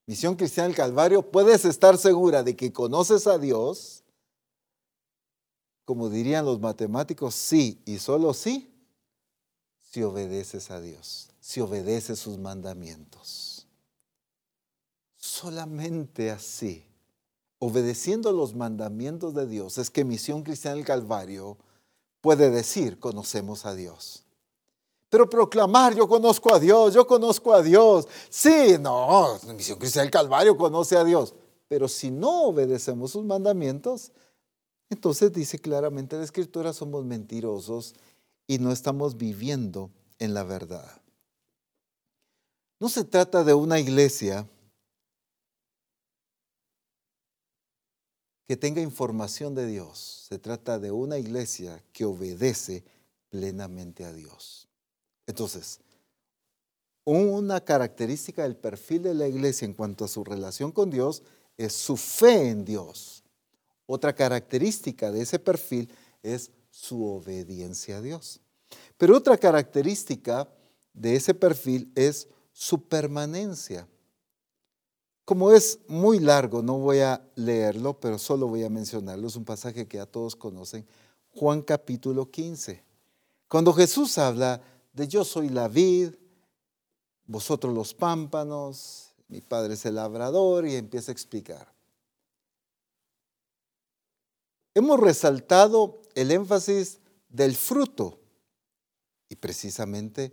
Misión Cristiana del Calvario, puedes estar segura de que conoces a Dios, como dirían los matemáticos, sí y solo sí, si obedeces a Dios, si obedeces sus mandamientos. Solamente así obedeciendo los mandamientos de Dios, es que Misión Cristiana del Calvario puede decir, conocemos a Dios. Pero proclamar, yo conozco a Dios, yo conozco a Dios. Sí, no, Misión Cristiana del Calvario conoce a Dios. Pero si no obedecemos sus mandamientos, entonces dice claramente la Escritura, somos mentirosos y no estamos viviendo en la verdad. No se trata de una iglesia que tenga información de Dios. Se trata de una iglesia que obedece plenamente a Dios. Entonces, una característica del perfil de la iglesia en cuanto a su relación con Dios es su fe en Dios. Otra característica de ese perfil es su obediencia a Dios. Pero otra característica de ese perfil es su permanencia. Como es muy largo, no voy a leerlo, pero solo voy a mencionarlo. Es un pasaje que a todos conocen. Juan capítulo 15. Cuando Jesús habla de yo soy la vid, vosotros los pámpanos, mi padre es el labrador y empieza a explicar. Hemos resaltado el énfasis del fruto y precisamente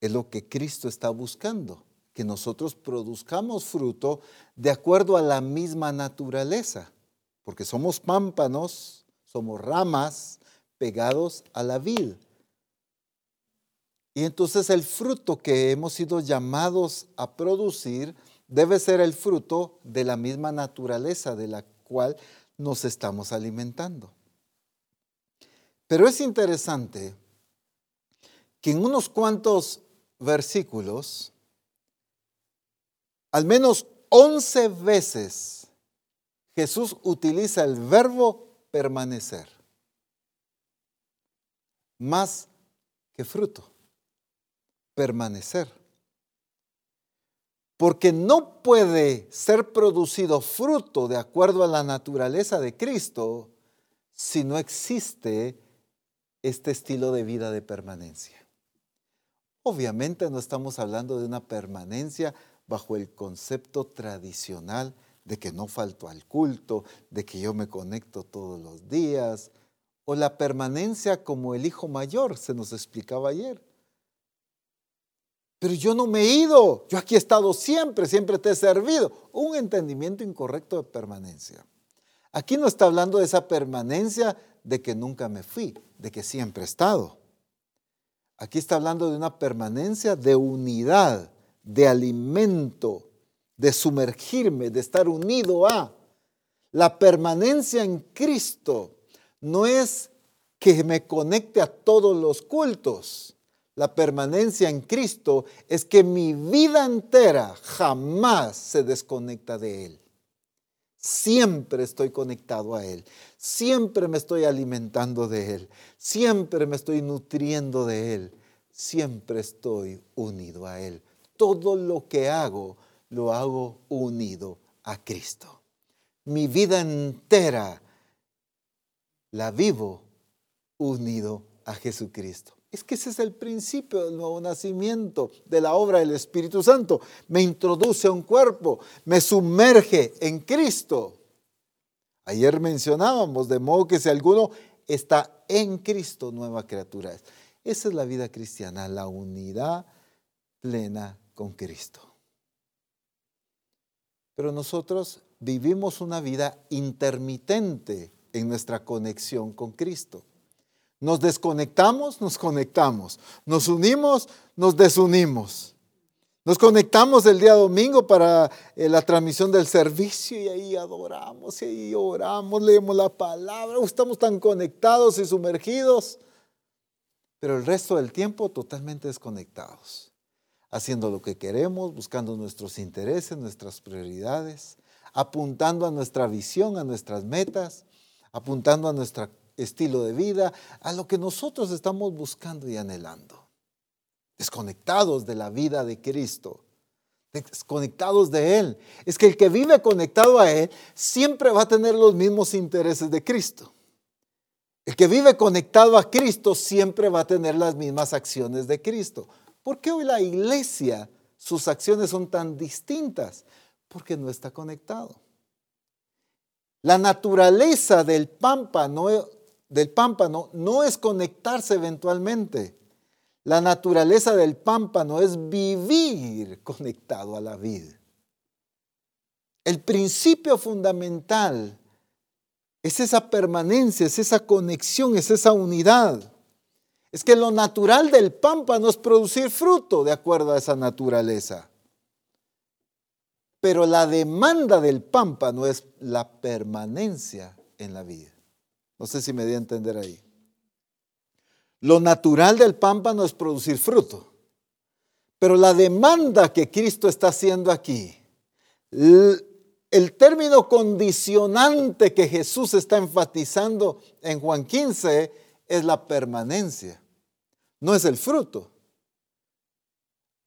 es lo que Cristo está buscando que nosotros produzcamos fruto de acuerdo a la misma naturaleza, porque somos pámpanos, somos ramas pegados a la vid. Y entonces el fruto que hemos sido llamados a producir debe ser el fruto de la misma naturaleza de la cual nos estamos alimentando. Pero es interesante que en unos cuantos versículos al menos 11 veces Jesús utiliza el verbo permanecer, más que fruto, permanecer. Porque no puede ser producido fruto de acuerdo a la naturaleza de Cristo si no existe este estilo de vida de permanencia. Obviamente no estamos hablando de una permanencia bajo el concepto tradicional de que no falto al culto, de que yo me conecto todos los días, o la permanencia como el hijo mayor, se nos explicaba ayer. Pero yo no me he ido, yo aquí he estado siempre, siempre te he servido. Un entendimiento incorrecto de permanencia. Aquí no está hablando de esa permanencia de que nunca me fui, de que siempre he estado. Aquí está hablando de una permanencia de unidad, de alimento, de sumergirme, de estar unido a. La permanencia en Cristo no es que me conecte a todos los cultos. La permanencia en Cristo es que mi vida entera jamás se desconecta de Él. Siempre estoy conectado a Él. Siempre me estoy alimentando de Él. Siempre me estoy nutriendo de Él. Siempre estoy unido a Él. Todo lo que hago, lo hago unido a Cristo. Mi vida entera la vivo unido a Jesucristo. Es que ese es el principio del nuevo nacimiento, de la obra del Espíritu Santo. Me introduce a un cuerpo, me sumerge en Cristo. Ayer mencionábamos, de modo que si alguno está en Cristo, nueva criatura es. Esa es la vida cristiana, la unidad plena con Cristo. Pero nosotros vivimos una vida intermitente en nuestra conexión con Cristo. Nos desconectamos, nos conectamos. Nos unimos, nos desunimos. Nos conectamos el día domingo para eh, la transmisión del servicio y ahí adoramos y ahí oramos, leemos la palabra, estamos tan conectados y sumergidos, pero el resto del tiempo totalmente desconectados, haciendo lo que queremos, buscando nuestros intereses, nuestras prioridades, apuntando a nuestra visión, a nuestras metas, apuntando a nuestra estilo de vida, a lo que nosotros estamos buscando y anhelando. Desconectados de la vida de Cristo, desconectados de Él. Es que el que vive conectado a Él siempre va a tener los mismos intereses de Cristo. El que vive conectado a Cristo siempre va a tener las mismas acciones de Cristo. ¿Por qué hoy la iglesia, sus acciones son tan distintas? Porque no está conectado. La naturaleza del pámpano del pámpano no es conectarse eventualmente. La naturaleza del pámpano es vivir conectado a la vida. El principio fundamental es esa permanencia, es esa conexión, es esa unidad. Es que lo natural del pámpano es producir fruto de acuerdo a esa naturaleza. Pero la demanda del pámpano es la permanencia en la vida. No sé si me di a entender ahí. Lo natural del pámpano es producir fruto. Pero la demanda que Cristo está haciendo aquí, el término condicionante que Jesús está enfatizando en Juan 15 es la permanencia, no es el fruto.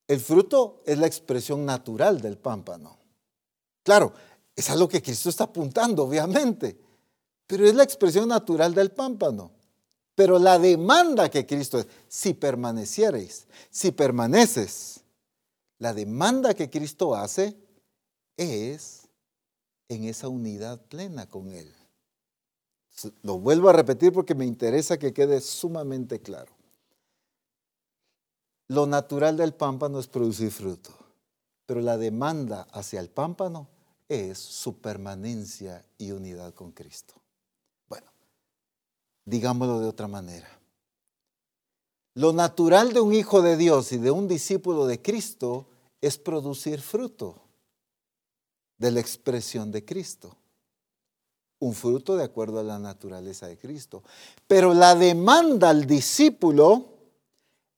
El fruto es la expresión natural del pámpano. Claro, es a lo que Cristo está apuntando, obviamente pero es la expresión natural del pámpano. Pero la demanda que Cristo es, si permaneciereis, si permaneces, la demanda que Cristo hace es en esa unidad plena con Él. Lo vuelvo a repetir porque me interesa que quede sumamente claro. Lo natural del pámpano es producir fruto, pero la demanda hacia el pámpano es su permanencia y unidad con Cristo. Digámoslo de otra manera. Lo natural de un hijo de Dios y de un discípulo de Cristo es producir fruto de la expresión de Cristo. Un fruto de acuerdo a la naturaleza de Cristo. Pero la demanda al discípulo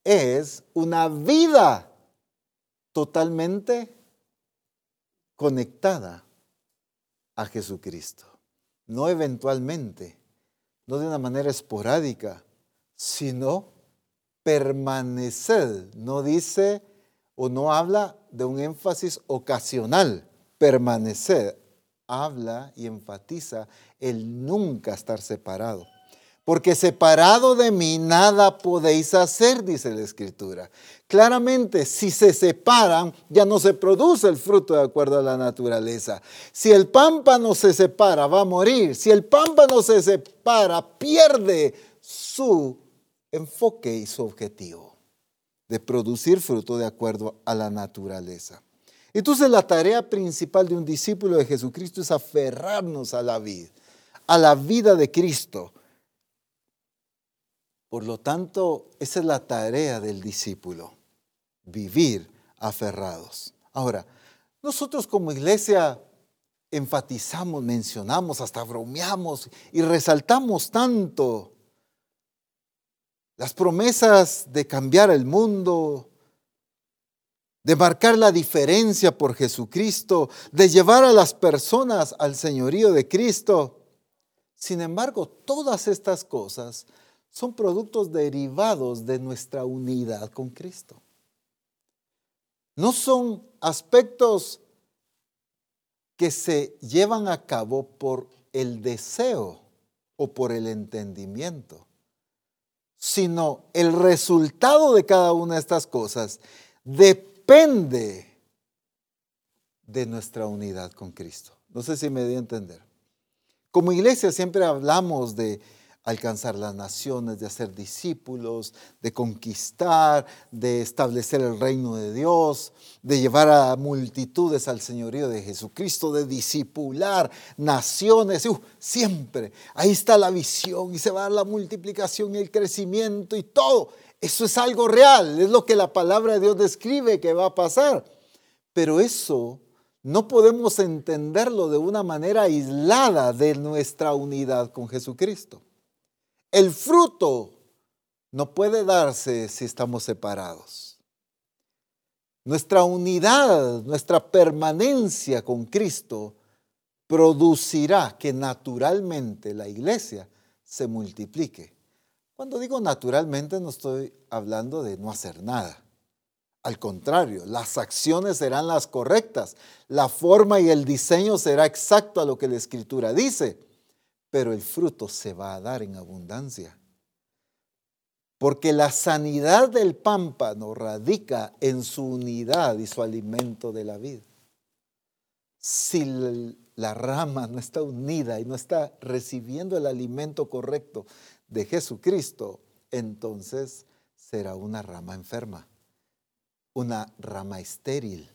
es una vida totalmente conectada a Jesucristo. No eventualmente, no de una manera esporádica, sino permanecer. No dice o no habla de un énfasis ocasional, permanecer. Habla y enfatiza el nunca estar separado. Porque separado de mí nada podéis hacer, dice la Escritura. Claramente, si se separan, ya no se produce el fruto de acuerdo a la naturaleza. Si el pámpano se separa, va a morir. Si el pámpano se separa, pierde su enfoque y su objetivo de producir fruto de acuerdo a la naturaleza. Entonces la tarea principal de un discípulo de Jesucristo es aferrarnos a la vida, a la vida de Cristo Por lo tanto, esa es la tarea del discípulo, vivir aferrados. Ahora, nosotros como iglesia enfatizamos, mencionamos, hasta bromeamos y resaltamos tanto las promesas de cambiar el mundo, de marcar la diferencia por Jesucristo, de llevar a las personas al señorío de Cristo. Sin embargo, todas estas cosas son productos derivados de nuestra unidad con Cristo. No son aspectos que se llevan a cabo por el deseo o por el entendimiento, sino el resultado de cada una de estas cosas depende de nuestra unidad con Cristo. No sé si me di a entender. Como iglesia siempre hablamos de alcanzar las naciones, de hacer discípulos, de conquistar, de establecer el reino de Dios, de llevar a multitudes al señorío de Jesucristo, de discipular naciones. Siempre, ahí está la visión y se va a dar la multiplicación y el crecimiento y todo. Eso es algo real, es lo que la palabra de Dios describe que va a pasar. Pero eso no podemos entenderlo de una manera aislada de nuestra unidad con Jesucristo. El fruto no puede darse si estamos separados. Nuestra unidad, nuestra permanencia con Cristo producirá que naturalmente la iglesia se multiplique. Cuando digo naturalmente no estoy hablando de no hacer nada. Al contrario, las acciones serán las correctas, la forma y el diseño será exacto a lo que la escritura dice pero el fruto se va a dar en abundancia. Porque la sanidad del pámpano radica en su unidad y su alimento de la vida. Si la rama no está unida y no está recibiendo el alimento correcto de Jesucristo, entonces será una rama enferma, una rama estéril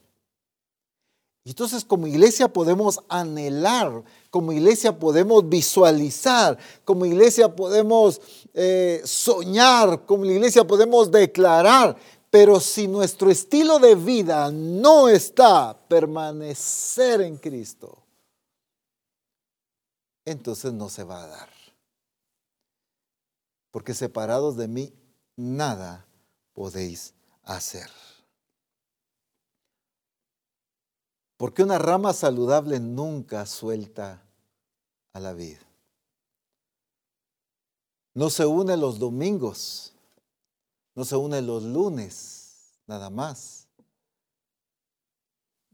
y entonces como iglesia podemos anhelar, como iglesia podemos visualizar, como iglesia podemos eh, soñar, como iglesia podemos declarar, pero si nuestro estilo de vida no está permanecer en Cristo, entonces no se va a dar. Porque separados de mí, nada podéis hacer. Porque una rama saludable nunca suelta a la vida. No se une los domingos, no se une los lunes, nada más.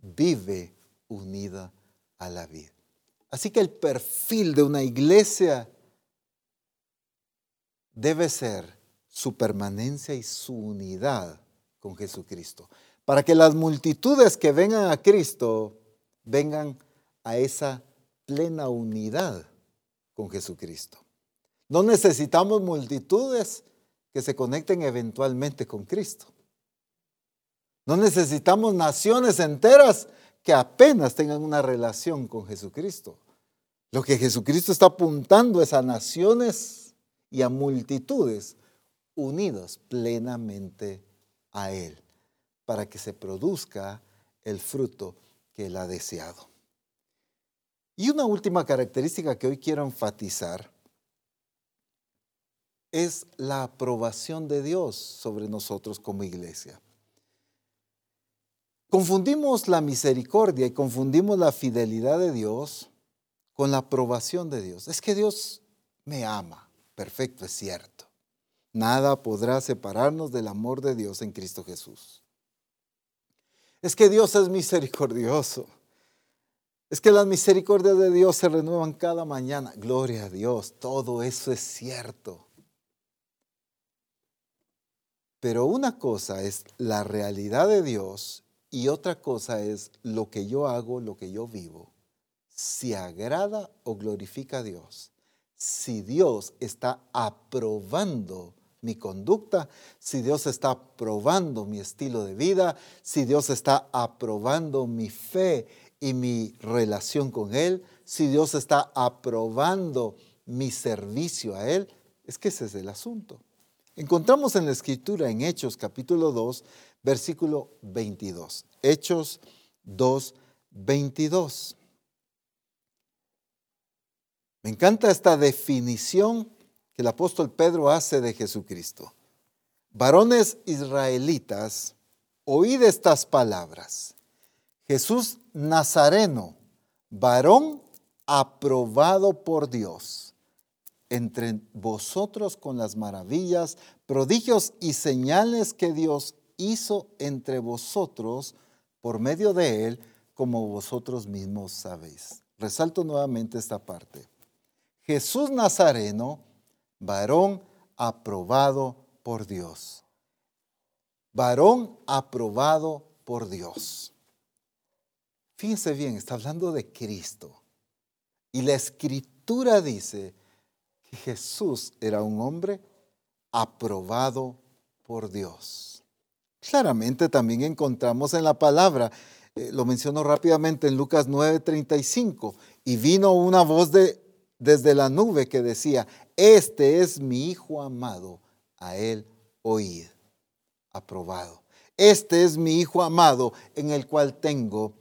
Vive unida a la vida. Así que el perfil de una iglesia debe ser su permanencia y su unidad con Jesucristo para que las multitudes que vengan a Cristo vengan a esa plena unidad con Jesucristo. No necesitamos multitudes que se conecten eventualmente con Cristo. No necesitamos naciones enteras que apenas tengan una relación con Jesucristo. Lo que Jesucristo está apuntando es a naciones y a multitudes unidas plenamente a Él para que se produzca el fruto que él ha deseado. Y una última característica que hoy quiero enfatizar es la aprobación de Dios sobre nosotros como iglesia. Confundimos la misericordia y confundimos la fidelidad de Dios con la aprobación de Dios. Es que Dios me ama. Perfecto, es cierto. Nada podrá separarnos del amor de Dios en Cristo Jesús. Es que Dios es misericordioso. Es que las misericordias de Dios se renuevan cada mañana. Gloria a Dios, todo eso es cierto. Pero una cosa es la realidad de Dios y otra cosa es lo que yo hago, lo que yo vivo. Si agrada o glorifica a Dios. Si Dios está aprobando mi conducta, si Dios está aprobando mi estilo de vida, si Dios está aprobando mi fe y mi relación con Él, si Dios está aprobando mi servicio a Él, es que ese es el asunto. encontramos en la escritura en Hechos capítulo 2, versículo 22. Hechos 2, 22. Me encanta esta definición que el apóstol Pedro hace de Jesucristo. Varones israelitas, oíd estas palabras. Jesús Nazareno, varón aprobado por Dios entre vosotros con las maravillas, prodigios y señales que Dios hizo entre vosotros por medio de él, como vosotros mismos sabéis. Resalto nuevamente esta parte. Jesús Nazareno, varón aprobado por Dios. Varón aprobado por Dios. Fíjense bien, está hablando de Cristo. Y la escritura dice que Jesús era un hombre aprobado por Dios. Claramente también encontramos en la palabra, eh, lo menciono rápidamente en Lucas 9:35, y vino una voz de, desde la nube que decía, este es mi Hijo amado, a él oíd, aprobado. Este es mi Hijo amado en el cual tengo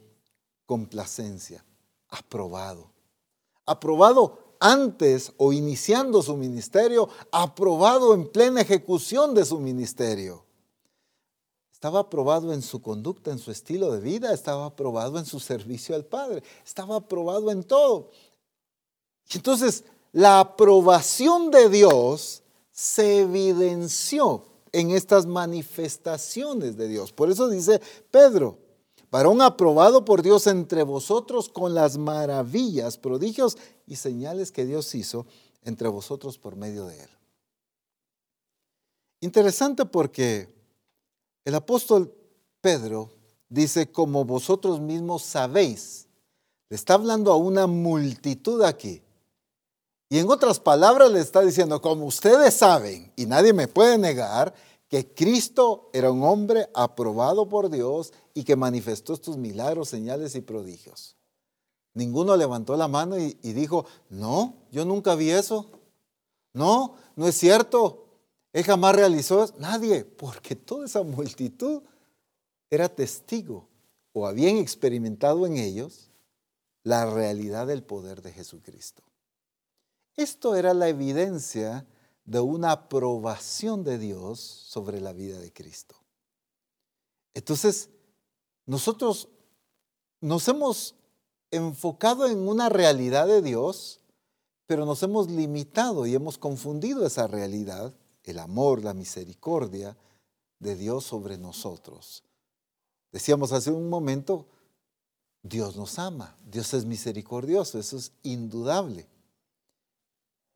complacencia, aprobado aprobado antes o iniciando su ministerio, aprobado en plena ejecución de su ministerio. Estaba aprobado en su conducta, en su estilo de vida, estaba aprobado en su servicio al Padre, estaba aprobado en todo. Y entonces la aprobación de Dios se evidenció en estas manifestaciones de Dios. Por eso dice Pedro, varón aprobado por Dios entre vosotros con las maravillas, prodigios y señales que Dios hizo entre vosotros por medio de él. Interesante porque el apóstol Pedro dice, como vosotros mismos sabéis, le está hablando a una multitud aquí. Y en otras palabras le está diciendo, como ustedes saben, y nadie me puede negar, que Cristo era un hombre aprobado por Dios y que manifestó estos milagros, señales y prodigios. Ninguno levantó la mano y, dijo, no, yo nunca vi eso. No, no es cierto. Él jamás realizó eso. Nadie, porque toda esa multitud era testigo o habían experimentado en ellos la realidad del poder de Jesucristo. Esto era la evidencia de una aprobación de Dios sobre la vida de Cristo. Entonces, nosotros nos hemos enfocado en una realidad de Dios, pero nos hemos limitado y hemos confundido esa realidad, el amor, la misericordia de Dios sobre nosotros. Decíamos hace un momento, Dios nos ama, Dios es misericordioso, eso es indudable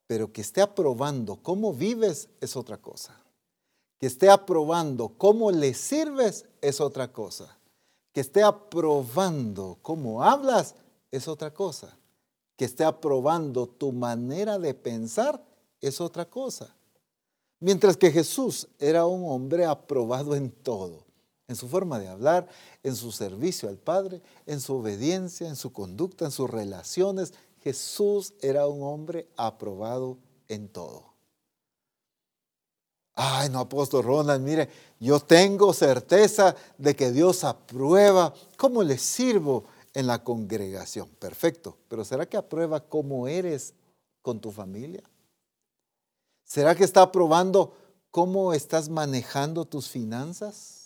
pero que esté aprobando cómo vives es otra cosa. Que esté aprobando cómo le sirves es otra cosa. Que esté aprobando cómo hablas es otra cosa. Que esté aprobando tu manera de pensar es otra cosa. Mientras que Jesús era un hombre aprobado en todo, en su forma de hablar, en su servicio al Padre, en su obediencia, en su conducta, en sus relaciones, Jesús era un hombre aprobado en todo. Ay, no, apóstol Ronald, mire, yo tengo certeza de que Dios aprueba cómo le sirvo en la congregación. Perfecto, pero ¿será que aprueba cómo eres con tu familia? ¿Será que está aprobando cómo estás manejando tus finanzas?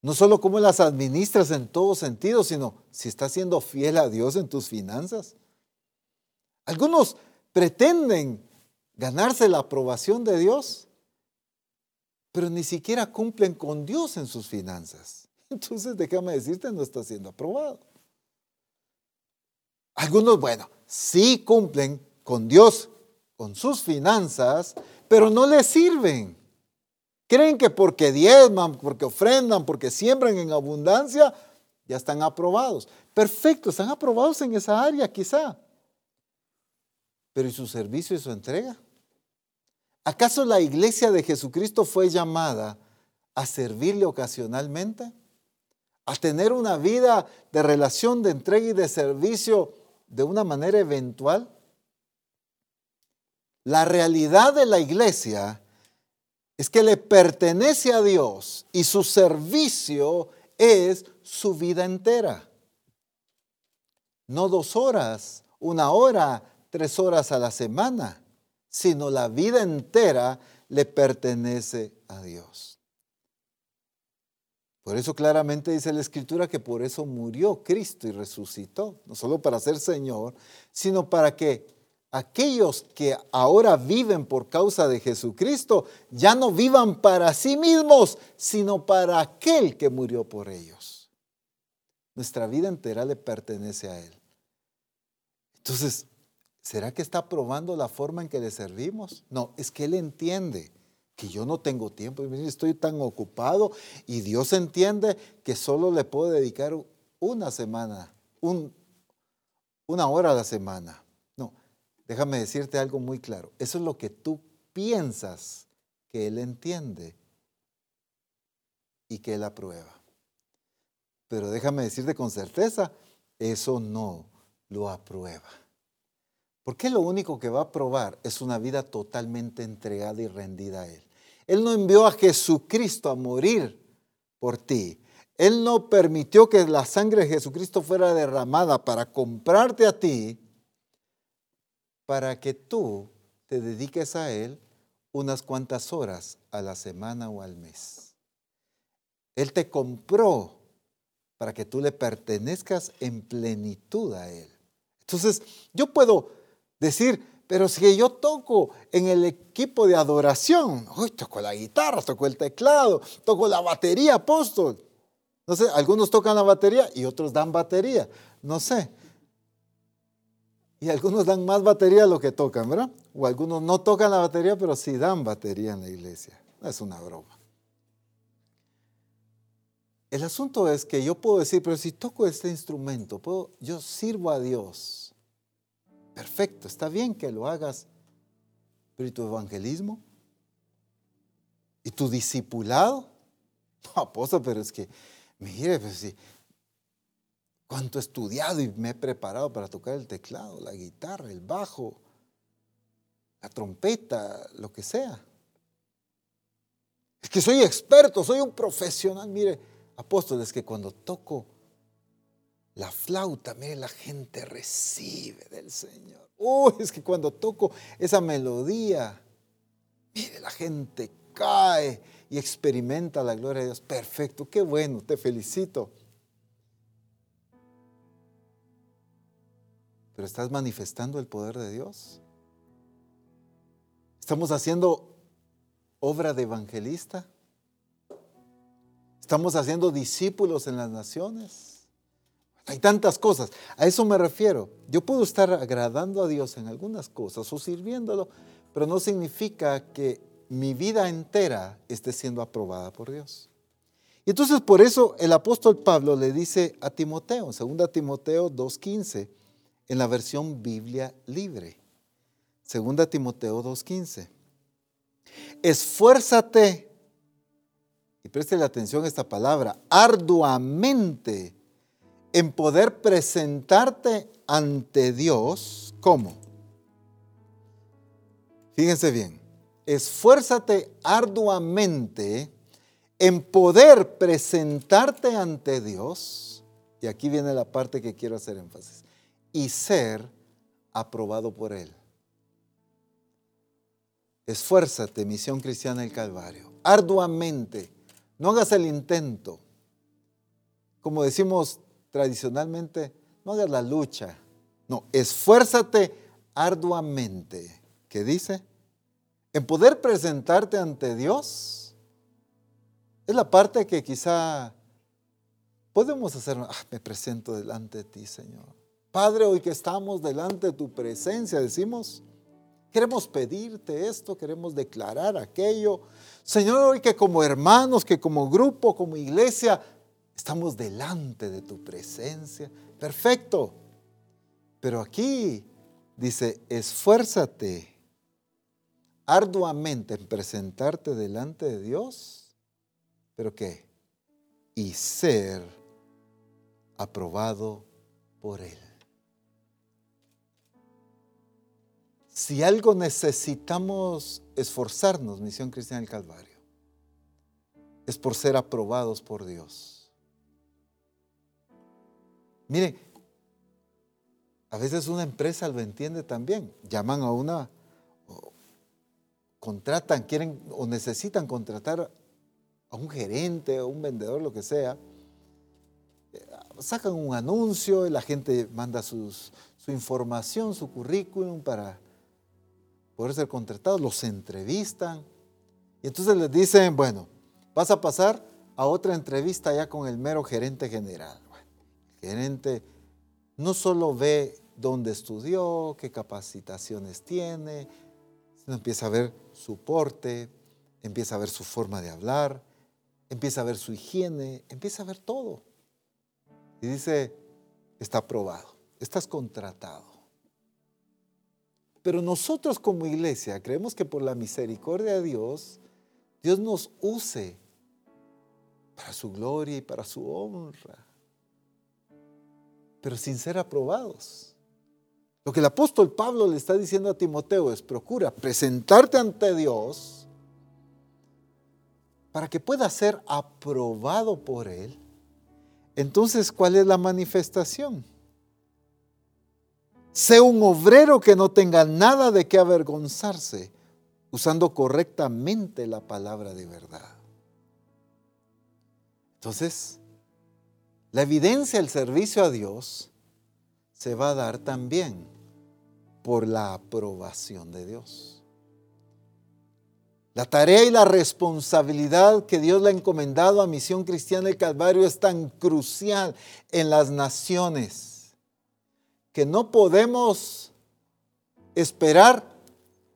No solo cómo las administras en todo sentido, sino si estás siendo fiel a Dios en tus finanzas. Algunos pretenden ganarse la aprobación de Dios, pero ni siquiera cumplen con Dios en sus finanzas. Entonces, déjame decirte, no está siendo aprobado. Algunos, bueno, sí cumplen con Dios, con sus finanzas, pero no les sirven. Creen que porque diezman, porque ofrendan, porque siembran en abundancia, ya están aprobados. Perfecto, están aprobados en esa área quizá. Pero ¿y su servicio y su entrega? ¿Acaso la iglesia de Jesucristo fue llamada a servirle ocasionalmente? ¿A tener una vida de relación, de entrega y de servicio de una manera eventual? La realidad de la iglesia es que le pertenece a Dios y su servicio es su vida entera. No dos horas, una hora, tres horas a la semana, sino la vida entera le pertenece a Dios. Por eso claramente dice la Escritura que por eso murió Cristo y resucitó, no solo para ser Señor, sino para que aquellos que ahora viven por causa de Jesucristo ya no vivan para sí mismos, sino para aquel que murió por ellos. Nuestra vida entera le pertenece a Él. Entonces, ¿será que está probando la forma en que le servimos? No, es que Él entiende que yo no tengo tiempo, estoy tan ocupado y Dios entiende que solo le puedo dedicar una semana, una hora a la semana déjame decirte algo muy claro. Eso es lo que tú piensas que Él entiende y que Él aprueba. Pero déjame decirte con certeza, eso no lo aprueba. Porque lo único que va a aprobar es una vida totalmente entregada y rendida a Él. Él no envió a Jesucristo a morir por ti. Él no permitió que la sangre de Jesucristo fuera derramada para comprarte a ti para que tú te dediques a Él unas cuantas horas a la semana o al mes. Él te compró para que tú le pertenezcas en plenitud a Él. Entonces, yo puedo decir, pero si yo toco en el equipo de adoración, hoy toco la guitarra, toco el teclado, toco la batería, apóstol. No sé, algunos tocan la batería y otros dan batería. No sé. Y algunos dan más batería de lo que tocan, ¿verdad? O algunos no tocan la batería, pero sí dan batería en la iglesia. No es una broma. El asunto es que yo puedo decir, pero si toco este instrumento, puedo, yo sirvo a Dios. Perfecto, está bien que lo hagas. Pero ¿y tu evangelismo? ¿Y tu discipulado? No, apóstol, pero es que, mire, pues si cuánto he estudiado y me he preparado para tocar el teclado, la guitarra, el bajo, la trompeta, lo que sea. Es que soy experto, soy un profesional. Mire, apóstoles, que cuando toco la flauta, mire, la gente recibe del Señor. Uy, es que cuando toco esa melodía, mire, la gente cae y experimenta la gloria de Dios. Perfecto, qué bueno, te felicito. Pero estás manifestando el poder de Dios. Estamos haciendo obra de evangelista. Estamos haciendo discípulos en las naciones. Hay tantas cosas. A eso me refiero. Yo puedo estar agradando a Dios en algunas cosas o sirviéndolo, pero no significa que mi vida entera esté siendo aprobada por Dios. Y entonces por eso el apóstol Pablo le dice a Timoteo, 2 Timoteo 2.15, en la versión Biblia libre. Segunda Timoteo 2.15. Esfuérzate, y preste atención a esta palabra, arduamente en poder presentarte ante Dios. ¿Cómo? Fíjense bien, esfuérzate arduamente en poder presentarte ante Dios. Y aquí viene la parte que quiero hacer énfasis y ser aprobado por Él. Esfuérzate, misión cristiana del Calvario, arduamente. No hagas el intento. Como decimos tradicionalmente, no hagas la lucha. No, esfuérzate arduamente. ¿Qué dice? En poder presentarte ante Dios. Es la parte que quizá podemos hacer. Ah, me presento delante de ti, Señor. Padre, hoy que estamos delante de tu presencia, decimos, queremos pedirte esto, queremos declarar aquello. Señor, hoy que como hermanos, que como grupo, como iglesia, estamos delante de tu presencia. Perfecto. Pero aquí dice, esfuérzate arduamente en presentarte delante de Dios. ¿Pero qué? Y ser aprobado por Él. Si algo necesitamos esforzarnos, Misión Cristiana del Calvario, es por ser aprobados por Dios. Mire, a veces una empresa lo entiende también. Llaman a una, contratan, quieren o necesitan contratar a un gerente o un vendedor, lo que sea. Eh, sacan un anuncio y la gente manda su información, su currículum para poder ser contratados, los entrevistan. Y entonces les dicen, bueno, vas a pasar a otra entrevista ya con el mero gerente general. el gerente no solo ve dónde estudió, qué capacitaciones tiene, sino empieza a ver su porte, empieza a ver su forma de hablar, empieza a ver su higiene, empieza a ver todo. Y dice, está aprobado, estás contratado. Pero nosotros como iglesia creemos que por la misericordia de Dios, Dios nos use para su gloria y para su honra pero sin ser aprobados. Lo que el apóstol Pablo le está diciendo a Timoteo es, procura presentarte ante Dios para que pueda ser aprobado por Él. Entonces, ¿cuál es la manifestación? Sé un obrero que no tenga nada de qué avergonzarse, usando correctamente la palabra de verdad. Entonces, la evidencia del servicio a Dios se va a dar también por la aprobación de Dios. La tarea y la responsabilidad que Dios le ha encomendado a Misión Cristiana del Calvario es tan crucial en las naciones que no podemos esperar,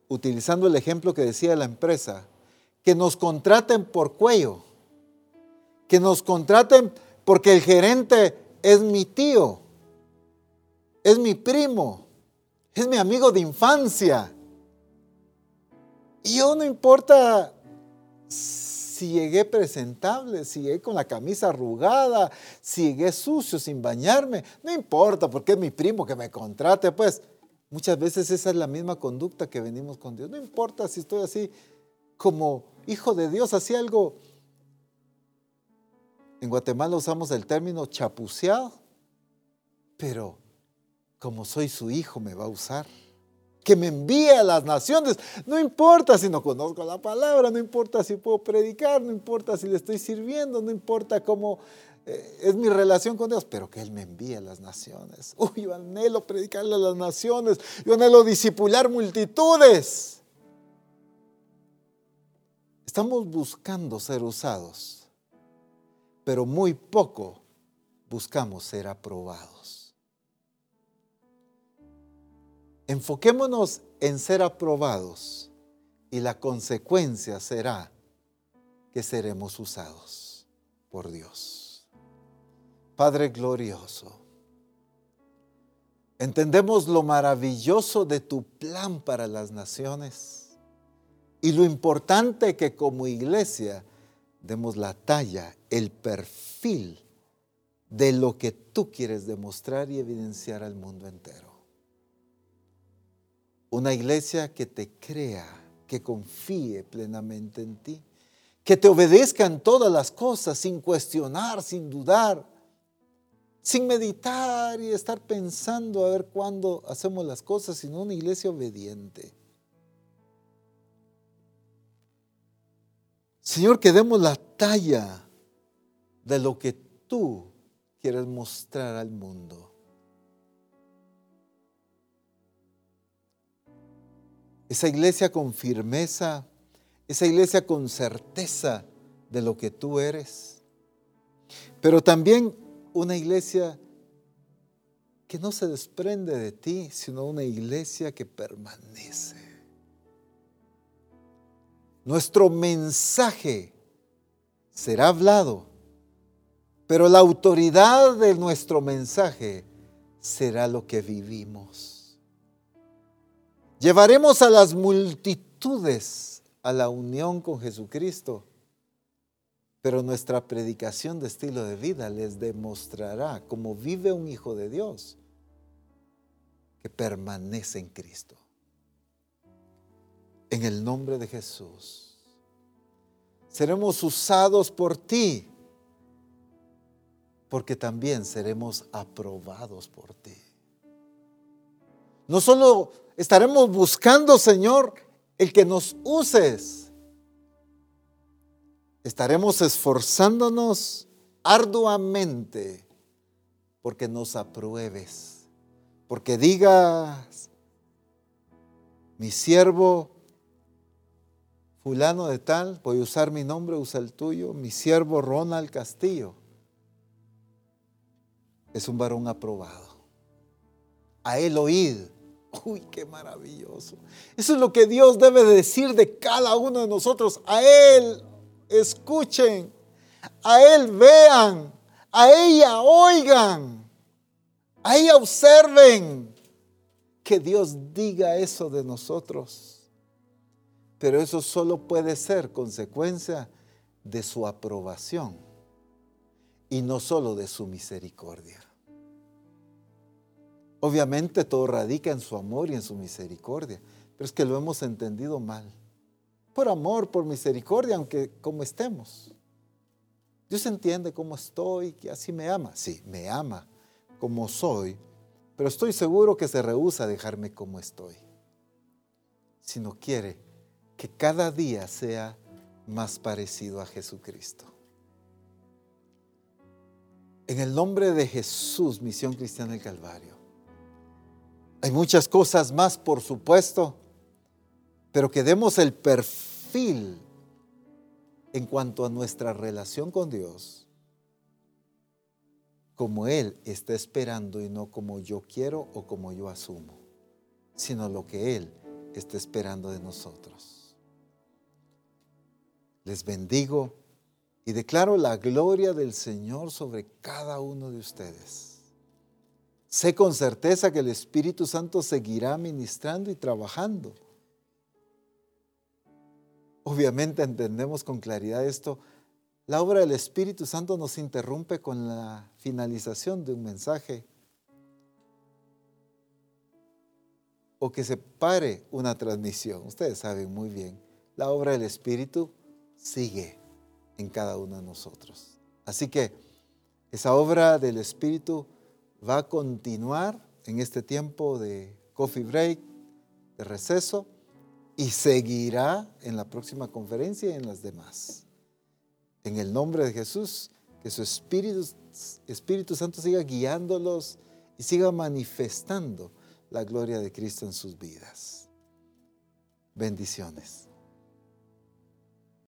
utilizando el ejemplo que decía la empresa, que nos contraten por cuello, que nos contraten porque el gerente es mi tío, es mi primo, es mi amigo de infancia. Y yo no importa si llegué presentable, si llegué con la camisa arrugada, si llegué sucio sin bañarme, no importa porque es mi primo que me contrate, pues muchas veces esa es la misma conducta que venimos con Dios. No importa si estoy así como hijo de Dios, así algo en Guatemala usamos el término chapuceado, pero como soy su hijo me va a usar. Que me envíe a las naciones. No importa si no conozco la palabra, no importa si puedo predicar, no importa si le estoy sirviendo, no importa cómo eh, es mi relación con Dios, pero que Él me envíe a las naciones. Uy, yo anhelo predicarle a las naciones, yo anhelo disipular multitudes. Estamos buscando ser usados pero muy poco buscamos ser aprobados. Enfoquémonos en ser aprobados y la consecuencia será que seremos usados por Dios. Padre glorioso, entendemos lo maravilloso de tu plan para las naciones y lo importante que como iglesia demos la talla, el perfil de lo que tú quieres demostrar y evidenciar al mundo entero. Una iglesia que te crea, que confíe plenamente en ti, que te obedezca en todas las cosas sin cuestionar, sin dudar, sin meditar y estar pensando a ver cuándo hacemos las cosas, sino una iglesia obediente Señor, que demos la talla de lo que tú quieres mostrar al mundo. Esa iglesia con firmeza, esa iglesia con certeza de lo que tú eres. Pero también una iglesia que no se desprende de ti, sino una iglesia que permanece. Nuestro mensaje será hablado, pero la autoridad de nuestro mensaje será lo que vivimos. Llevaremos a las multitudes a la unión con Jesucristo, pero nuestra predicación de estilo de vida les demostrará cómo vive un hijo de Dios que permanece en Cristo. en el nombre de Jesús. Seremos usados por ti, porque también seremos aprobados por ti. No solo estaremos buscando, Señor, el que nos uses, estaremos esforzándonos arduamente porque nos apruebes, porque digas, mi siervo fulano de tal, voy a usar mi nombre, usa el tuyo, mi siervo Ronald Castillo, es un varón aprobado. A él oíd. Uy, qué maravilloso. Eso es lo que Dios debe decir de cada uno de nosotros. A Él escuchen, a Él vean, a ella oigan, a ella observen. Que Dios diga eso de nosotros. Pero eso solo puede ser consecuencia de su aprobación y no solo de su misericordia. Obviamente todo radica en su amor y en su misericordia, pero es que lo hemos entendido mal. Por amor, por misericordia, aunque como estemos. Dios entiende cómo estoy, que así me ama. Sí, me ama como soy, pero estoy seguro que se rehúsa a dejarme como estoy. Si no quiere que cada día sea más parecido a Jesucristo. En el nombre de Jesús, Misión Cristiana del Calvario. Hay muchas cosas más, por supuesto, pero que demos el perfil en cuanto a nuestra relación con Dios, como Él está esperando y no como yo quiero o como yo asumo, sino lo que Él está esperando de nosotros. Les bendigo y declaro la gloria del Señor sobre cada uno de ustedes. Sé con certeza que el Espíritu Santo seguirá ministrando y trabajando. Obviamente entendemos con claridad esto. La obra del Espíritu Santo nos interrumpe con la finalización de un mensaje o que se pare una transmisión. Ustedes saben muy bien, la obra del Espíritu sigue en cada uno de nosotros. Así que esa obra del Espíritu va a continuar en este tiempo de coffee break, de receso, y seguirá en la próxima conferencia y en las demás. En el nombre de Jesús, que su Espíritu, Espíritu Santo siga guiándolos y siga manifestando la gloria de Cristo en sus vidas. Bendiciones.